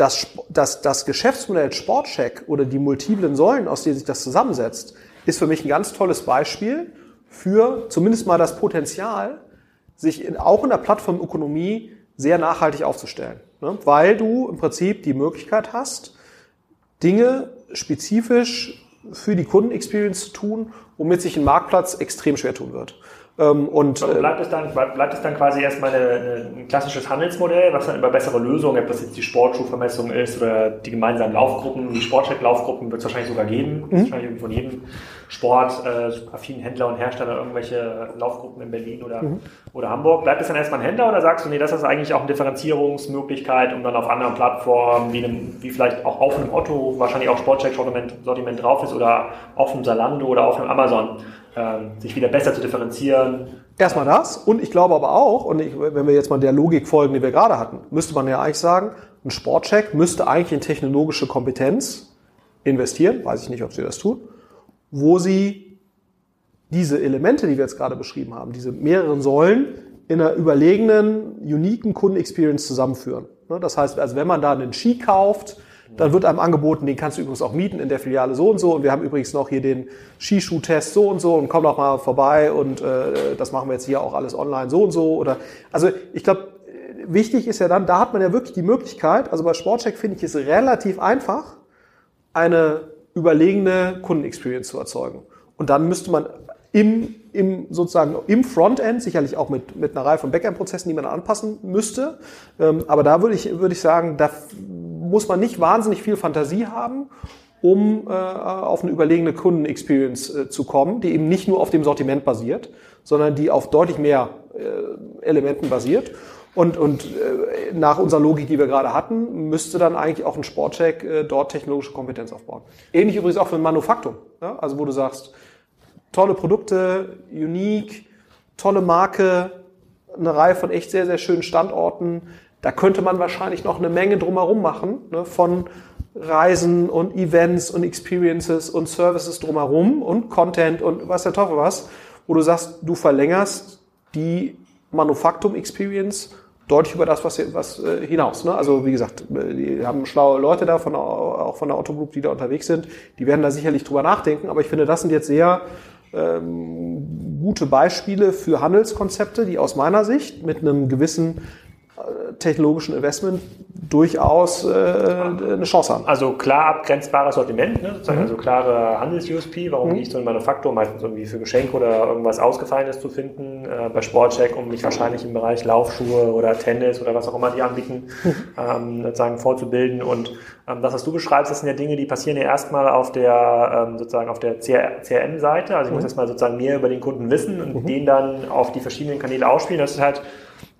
das, das, das Geschäftsmodell Sportcheck oder die multiplen Säulen, aus denen sich das zusammensetzt, ist für mich ein ganz tolles Beispiel für zumindest mal das Potenzial, sich in, auch in der Plattformökonomie sehr nachhaltig aufzustellen. Ne? Weil du im Prinzip die Möglichkeit hast, Dinge spezifisch für die Kundenexperience zu tun, womit sich ein Marktplatz extrem schwer tun wird. Ähm, und, äh, bleibt, es dann, bleibt es dann quasi erstmal eine, eine, ein klassisches Handelsmodell, was dann über bessere Lösungen, ob das jetzt die Sportschuhvermessung ist oder die gemeinsamen Laufgruppen, die Sportcheck-Laufgruppen wird es wahrscheinlich sogar geben. Mhm. Wahrscheinlich von jedem sportaffinen äh, Händler und Hersteller irgendwelche Laufgruppen in Berlin oder, mhm. oder Hamburg. Bleibt es dann erstmal ein Händler oder sagst du, nee, das ist eigentlich auch eine Differenzierungsmöglichkeit, um dann auf anderen Plattformen, wie, einem, wie vielleicht auch auf einem Otto wahrscheinlich auch Sportcheck-Sortiment drauf ist oder auf einem Salando oder auf einem Amazon sich wieder besser zu differenzieren. Erstmal das und ich glaube aber auch, und ich, wenn wir jetzt mal der Logik folgen, die wir gerade hatten, müsste man ja eigentlich sagen, ein Sportcheck müsste eigentlich in technologische Kompetenz investieren, weiß ich nicht, ob sie das tun, wo sie diese Elemente, die wir jetzt gerade beschrieben haben, diese mehreren Säulen in einer überlegenen, uniken Kundenexperience zusammenführen. Ne, das heißt, also wenn man da einen Ski kauft, dann wird einem angeboten, den kannst du übrigens auch mieten in der Filiale so und so. Und wir haben übrigens noch hier den Skischuh-Test so und so und komm doch mal vorbei und äh, das machen wir jetzt hier auch alles online so und so. Oder also ich glaube, wichtig ist ja dann, da hat man ja wirklich die Möglichkeit, also bei Sportcheck finde ich es relativ einfach, eine überlegene Kundenexperience zu erzeugen. Und dann müsste man im, im sozusagen im Frontend, sicherlich auch mit, mit einer Reihe von Backend-Prozessen, die man anpassen müsste. Ähm, aber da würde ich, würde ich sagen, da muss man nicht wahnsinnig viel Fantasie haben, um äh, auf eine überlegene Kundenexperience äh, zu kommen, die eben nicht nur auf dem Sortiment basiert, sondern die auf deutlich mehr äh, Elementen basiert. Und, und äh, nach unserer Logik, die wir gerade hatten, müsste dann eigentlich auch ein Sportcheck äh, dort technologische Kompetenz aufbauen. Ähnlich übrigens auch für ein Manufaktum. Ja? Also wo du sagst, tolle Produkte, unique, tolle Marke, eine Reihe von echt sehr, sehr schönen Standorten. Da könnte man wahrscheinlich noch eine Menge drumherum machen, ne, von Reisen und Events und Experiences und Services drumherum und Content und was der Teufel was, wo du sagst, du verlängerst die Manufaktum Experience deutlich über das, was, was äh, hinaus. Ne? Also wie gesagt, die haben schlaue Leute da, von, auch von der Otto die da unterwegs sind. Die werden da sicherlich drüber nachdenken. Aber ich finde, das sind jetzt sehr ähm, gute Beispiele für Handelskonzepte, die aus meiner Sicht mit einem gewissen technologischen Investment durchaus äh, eine Chance haben. Also klar abgrenzbares Sortiment, ne? mhm. also klare Handels-USP, warum mhm. gehe ich so in Manufaktur, meistens irgendwie für Geschenke oder irgendwas Ausgefallenes zu finden, äh, bei Sportcheck, um mich wahrscheinlich im Bereich Laufschuhe oder Tennis oder was auch immer die anbieten, mhm. ähm, sozusagen vorzubilden und ähm, das, was du beschreibst, das sind ja Dinge, die passieren ja erstmal auf der, ähm, sozusagen auf der CRM-Seite, also ich muss mhm. erstmal sozusagen mehr über den Kunden wissen und mhm. den dann auf die verschiedenen Kanäle ausspielen, das ist halt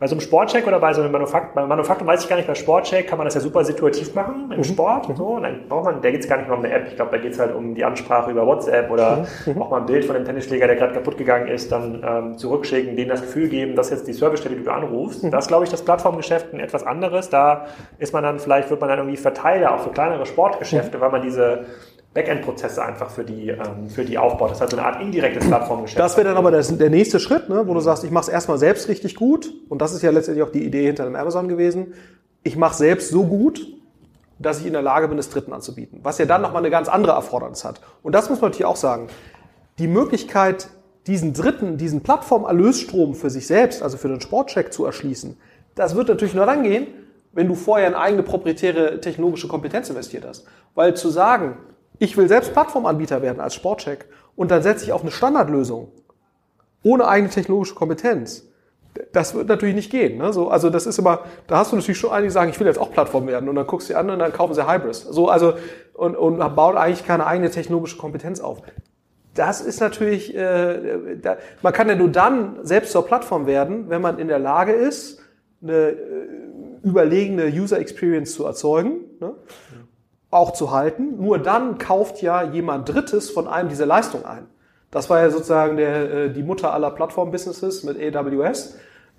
bei so einem Sportcheck oder bei so einem Manufaktum, beim Manufaktum weiß ich gar nicht, bei Sportcheck kann man das ja super situativ machen im mhm. Sport. So, und dann braucht man, da geht es gar nicht mehr um eine App. Ich glaube, da geht es halt um die Ansprache über WhatsApp oder mhm. mhm. auch mal ein Bild von dem Tennisschläger, der gerade kaputt gegangen ist, dann ähm, zurückschicken, denen das Gefühl geben, dass jetzt die Servicestelle, die du anrufst. Mhm. Das glaube ich, das Plattformgeschäft ein etwas anderes. Da ist man dann, vielleicht wird man dann irgendwie Verteiler auch für kleinere Sportgeschäfte, mhm. weil man diese Backend-Prozesse einfach für die, ähm, für die aufbaut. Das ist halt so eine Art indirektes Plattformgeschäft. Das wäre dann aber der, nächste Schritt, ne, wo du sagst, ich mache es erstmal selbst richtig gut. Und das ist ja letztendlich auch die Idee hinter dem Amazon gewesen. Ich mache selbst so gut, dass ich in der Lage bin, es Dritten anzubieten. Was ja dann nochmal eine ganz andere Erfordernis hat. Und das muss man natürlich auch sagen. Die Möglichkeit, diesen Dritten, diesen Plattformerlösstrom für sich selbst, also für den Sportcheck zu erschließen, das wird natürlich nur dann gehen, wenn du vorher in eigene proprietäre technologische Kompetenz investiert hast. Weil zu sagen, ich will selbst Plattformanbieter werden als Sportcheck und dann setze ich auf eine Standardlösung ohne eigene technologische Kompetenz. Das wird natürlich nicht gehen. Ne? So, also das ist immer, da hast du natürlich schon einige, die sagen, ich will jetzt auch Plattform werden und dann guckst du sie an und dann kaufen sie Hybris. So, also und, und bauen eigentlich keine eigene technologische Kompetenz auf. Das ist natürlich, äh, da, man kann ja nur dann selbst zur Plattform werden, wenn man in der Lage ist, eine äh, überlegene User Experience zu erzeugen. Ne? Auch zu halten. Nur dann kauft ja jemand Drittes von einem diese Leistung ein. Das war ja sozusagen der, äh, die Mutter aller Plattform-Businesses mit AWS.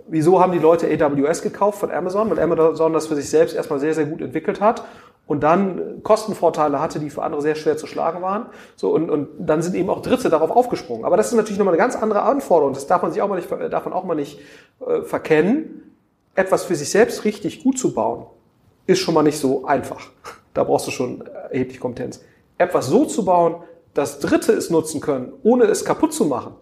Wieso haben die Leute AWS gekauft von Amazon? Weil Amazon das für sich selbst erstmal sehr, sehr gut entwickelt hat und dann Kostenvorteile hatte, die für andere sehr schwer zu schlagen waren. So, und, und dann sind eben auch Dritte darauf aufgesprungen. Aber das ist natürlich nochmal eine ganz andere Anforderung. Das darf man sich auch mal nicht, darf man auch mal nicht äh, verkennen. Etwas für sich selbst richtig gut zu bauen, ist schon mal nicht so einfach. Da brauchst du schon erheblich Kompetenz. Etwas so zu bauen, dass Dritte es nutzen können, ohne es kaputt zu machen,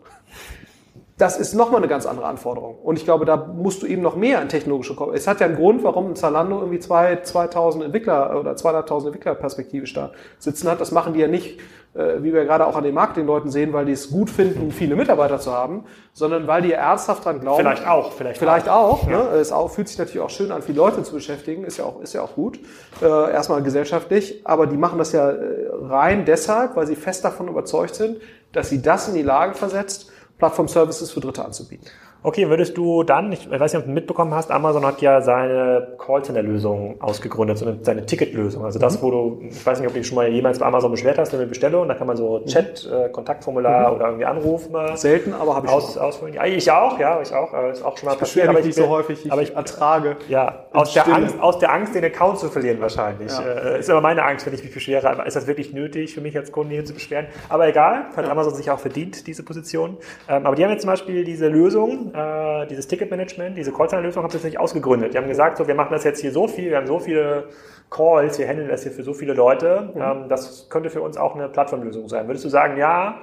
das ist nochmal eine ganz andere Anforderung. Und ich glaube, da musst du eben noch mehr in technologische Kompetenz. Es hat ja einen Grund, warum ein Zalando irgendwie zwei, 2000 Entwickler oder 200.000 Entwicklerperspektive da sitzen hat. Das machen die ja nicht, äh, wie wir gerade auch an den Marketingleuten sehen, weil die es gut finden, viele Mitarbeiter zu haben, sondern weil die ernsthaft dran glauben. Vielleicht auch, vielleicht, vielleicht auch. auch ja. ne? Es auch, fühlt sich natürlich auch schön an, viele Leute zu beschäftigen, ist ja auch, ist ja auch gut, äh, erstmal gesellschaftlich, aber die machen das ja äh, rein deshalb, weil sie fest davon überzeugt sind, dass sie das in die Lage versetzt, Plattform-Services für Dritte anzubieten. Okay, würdest du dann, ich weiß nicht, ob du mitbekommen hast, Amazon hat ja seine Callcenter-Lösung ausgegründet, so eine, seine Ticketlösung. Also das, mhm. wo du, ich weiß nicht, ob du dich schon mal jemals bei Amazon beschwert hast, eine Bestellung, da kann man so mhm. Chat, äh, Kontaktformular mhm. oder irgendwie anrufen. Selten, aber habe ich aus, schon. Ausfüllen. Ja, ich auch, ja, ich auch, ist auch schon mal ich passiert. Aber ich nicht so häufig, ich aber ich ertrage. Ja, aus der, Angst, aus der Angst, den Account zu verlieren wahrscheinlich. Ja. Äh, ist aber meine Angst, wenn ich mich beschwere. Aber ist das wirklich nötig für mich als Kunde hier zu beschweren? Aber egal, hat ja. Amazon sich auch verdient, diese Position. Ähm, aber die haben jetzt zum Beispiel diese Lösung, äh, dieses Ticketmanagement, diese Callcenter-Lösung, haben sie nicht ausgegründet. Die haben gesagt, so, wir machen das jetzt hier so viel, wir haben so viele Calls, wir handeln das hier für so viele Leute. Mhm. Ähm, das könnte für uns auch eine Plattformlösung sein. Würdest du sagen, ja,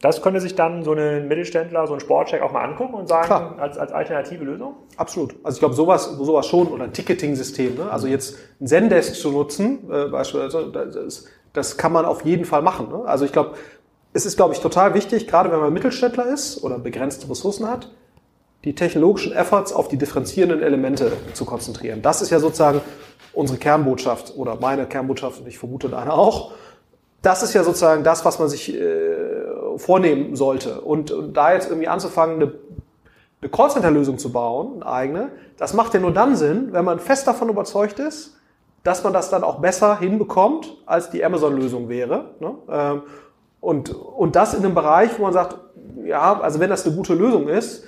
das könnte sich dann so ein Mittelständler, so ein Sportcheck auch mal angucken und sagen, als, als alternative Lösung? Absolut. Also ich glaube, sowas, sowas schon oder ein Ticketing-System. Ne? Also jetzt ein Zendesk zu nutzen, äh, beispielsweise, das, das kann man auf jeden Fall machen. Ne? Also ich glaube, es ist, glaube ich, total wichtig, gerade wenn man Mittelständler ist oder begrenzte Ressourcen hat, die technologischen Efforts auf die differenzierenden Elemente zu konzentrieren. Das ist ja sozusagen unsere Kernbotschaft oder meine Kernbotschaft und ich vermute deine auch. Das ist ja sozusagen das, was man sich äh, vornehmen sollte. Und, und da jetzt irgendwie anzufangen, eine, eine Callcenter-Lösung zu bauen, eine eigene, das macht ja nur dann Sinn, wenn man fest davon überzeugt ist, dass man das dann auch besser hinbekommt, als die Amazon-Lösung wäre. Ne? Ähm, und, und das in einem Bereich, wo man sagt, ja, also wenn das eine gute Lösung ist,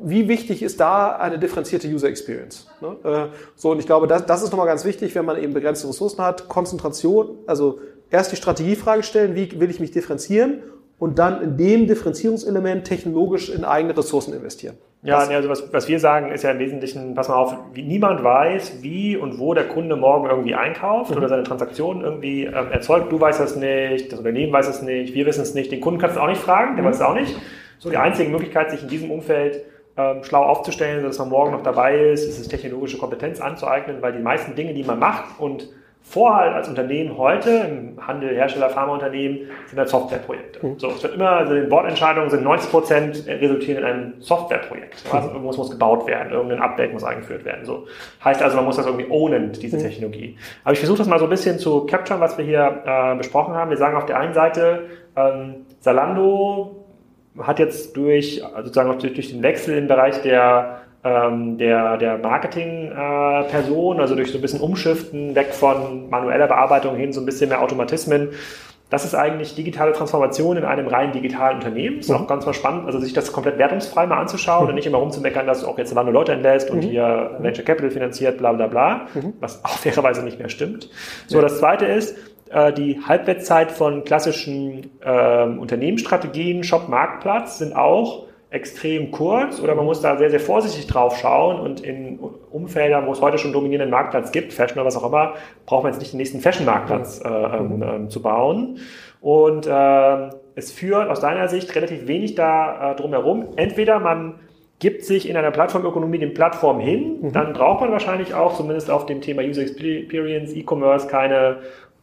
wie wichtig ist da eine differenzierte User Experience? Ne? Äh, so, und ich glaube, das, das ist nochmal ganz wichtig, wenn man eben begrenzte Ressourcen hat. Konzentration, also erst die Strategiefrage stellen, wie will ich mich differenzieren und dann in dem Differenzierungselement technologisch in eigene Ressourcen investieren. Ja, also was, was wir sagen, ist ja im Wesentlichen, pass mal auf, wie, niemand weiß, wie und wo der Kunde morgen irgendwie einkauft mhm. oder seine Transaktionen irgendwie ähm, erzeugt. Du weißt das nicht, das Unternehmen weiß es nicht, wir wissen es nicht, den Kunden kannst du auch nicht fragen, der mhm. weiß es auch nicht. So die einzige Möglichkeit, sich in diesem Umfeld ähm, schlau aufzustellen, dass man morgen noch dabei ist, ist es technologische Kompetenz anzueignen, weil die meisten Dinge, die man macht und Vorhalt als Unternehmen heute, im Handel, Hersteller, Pharmaunternehmen, sind halt Softwareprojekte. Mhm. So, es wird immer, also die Bordentscheidungen sind 90 Prozent resultieren in einem Softwareprojekt. Also mhm. irgendwas muss gebaut werden, irgendein Update muss eingeführt werden. So. Heißt also, man muss das irgendwie ownen, diese mhm. Technologie. Aber ich versuche das mal so ein bisschen zu capturen, was wir hier äh, besprochen haben. Wir sagen auf der einen Seite, ähm, Zalando hat jetzt durch, sozusagen auch durch, durch den Wechsel im Bereich der ähm, der, der Marketing-Person, äh, also durch so ein bisschen Umschiften, weg von manueller Bearbeitung hin, so ein bisschen mehr Automatismen. Das ist eigentlich digitale Transformation in einem rein digitalen Unternehmen. Ist mhm. auch ganz mal spannend, also sich das komplett wertungsfrei mal anzuschauen mhm. und nicht immer rumzumeckern, dass du auch jetzt Lando Leute entlässt und mhm. hier Venture Capital finanziert, bla bla bla, mhm. was auch fairerweise nicht mehr stimmt. So, ja. das zweite ist, äh, die Halbwertszeit von klassischen ähm, Unternehmensstrategien, Shop, Marktplatz sind auch extrem kurz oder man muss da sehr, sehr vorsichtig drauf schauen und in Umfeldern, wo es heute schon dominierenden Marktplatz gibt, Fashion oder was auch immer, braucht man jetzt nicht den nächsten Fashion-Marktplatz äh, ähm, ähm, zu bauen. Und äh, es führt aus deiner Sicht relativ wenig da äh, drumherum. Entweder man gibt sich in einer Plattformökonomie den Plattform hin, mhm. dann braucht man wahrscheinlich auch, zumindest auf dem Thema User Experience, E-Commerce, keine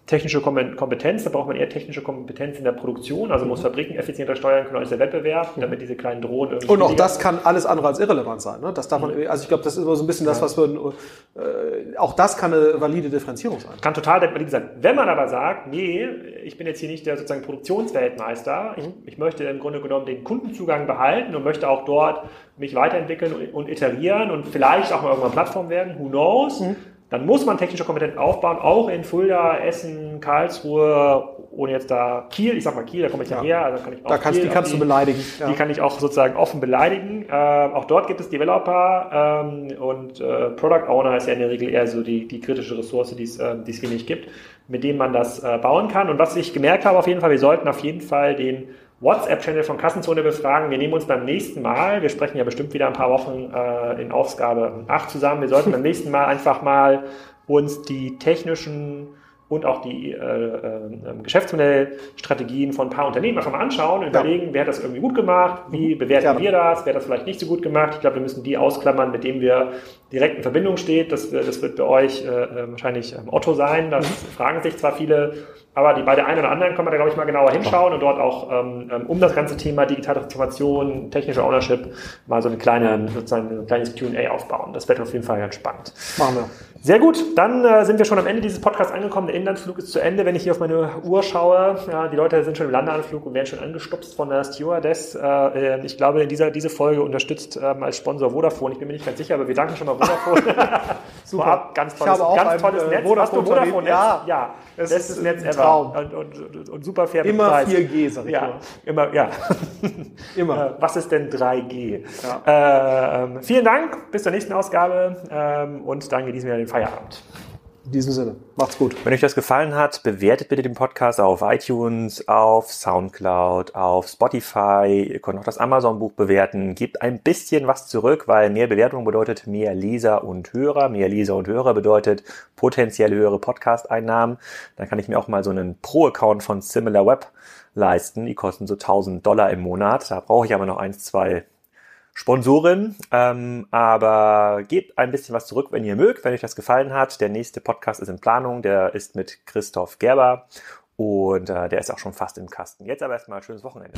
technische Kompetenz, da braucht man eher technische Kompetenz in der Produktion, also muss Fabriken effizienter steuern können als der Wettbewerb, damit diese kleinen Drohnen irgendwie. Und auch das kann alles andere als irrelevant sein. Ne? Das darf man, mhm. also ich glaube, das ist immer so ein bisschen das, was wir, äh, auch das kann eine valide Differenzierung sein. Kann total valide sein. Wenn man aber sagt, nee, ich bin jetzt hier nicht der sozusagen Produktionsweltmeister, ich, mhm. ich möchte im Grunde genommen den Kundenzugang behalten und möchte auch dort mich weiterentwickeln und, und iterieren und vielleicht auch mal irgendwann Plattform werden, who knows? Dann muss man technische Kompetenz aufbauen, auch in Fulda, Essen, Karlsruhe, ohne jetzt da Kiel, ich sag mal Kiel, da komme ich ja, ja her, also kann ich auch da kannst, Kiel, die kannst die, du beleidigen. Ja. Die kann ich auch sozusagen offen beleidigen. Äh, auch dort gibt es Developer ähm, und äh, Product Owner ist ja in der Regel eher so die, die kritische Ressource, die es, äh, die es hier nicht gibt, mit dem man das äh, bauen kann. Und was ich gemerkt habe auf jeden Fall, wir sollten auf jeden Fall den WhatsApp-Channel von Kassenzone befragen. Wir nehmen uns beim nächsten Mal, wir sprechen ja bestimmt wieder ein paar Wochen äh, in Ausgabe 8 zusammen, wir sollten beim nächsten Mal einfach mal uns die technischen und auch die äh, äh, Geschäftsmodellstrategien von ein paar Unternehmen einfach mal anschauen und ja. überlegen, wer hat das irgendwie gut gemacht, wie mhm. bewerten ja. wir das, wer hat das vielleicht nicht so gut gemacht. Ich glaube, wir müssen die ausklammern, mit denen wir direkt in Verbindung steht. Das, das wird bei euch äh, äh wahrscheinlich ähm, Otto sein. Das mhm. fragen sich zwar viele, aber die, bei der einen oder anderen kann man da, glaube ich, mal genauer hinschauen und dort auch ähm, ähm, um das ganze Thema digitale Transformation, technische Ownership mal so eine kleine, sozusagen ein kleines Q&A aufbauen. Das wird auf jeden Fall ganz spannend. Machen wir. Sehr gut, dann äh, sind wir schon am Ende dieses Podcasts angekommen. Der Inlandsflug ist zu Ende. Wenn ich hier auf meine Uhr schaue, ja, die Leute sind schon im Landeanflug und werden schon angestupst von der Stewardess. Äh, äh ich glaube, dieser, diese Folge unterstützt ähm, als Sponsor Vodafone. Ich bin mir nicht ganz sicher, aber wir danken schon mal Vodafone. Super, Vorab, ganz tolles, ich habe auch ganz ein, tolles äh, Netz. Vodafone Hast du Vodafone Netz? Ja, ja. Das bestes ist Netz ever. Traum. Und, und, und, und super fair Immer Preis. 4G, sag ich ja, Immer, ja. immer. Äh, was ist denn 3G? Ja. Äh, vielen Dank, bis zur nächsten Ausgabe ähm, und dann genießen wir den Feierabend. In diesem Sinne, macht's gut. Wenn euch das gefallen hat, bewertet bitte den Podcast auf iTunes, auf Soundcloud, auf Spotify. Ihr könnt auch das Amazon-Buch bewerten. Gebt ein bisschen was zurück, weil mehr Bewertung bedeutet mehr Leser und Hörer. Mehr Leser und Hörer bedeutet potenziell höhere Podcast-Einnahmen. Dann kann ich mir auch mal so einen Pro-Account von SimilarWeb leisten. Die kosten so 1000 Dollar im Monat. Da brauche ich aber noch eins, zwei Sponsoren. Ähm, aber gebt ein bisschen was zurück, wenn ihr mögt, wenn euch das gefallen hat. Der nächste Podcast ist in Planung. Der ist mit Christoph Gerber und äh, der ist auch schon fast im Kasten. Jetzt aber erstmal schönes Wochenende.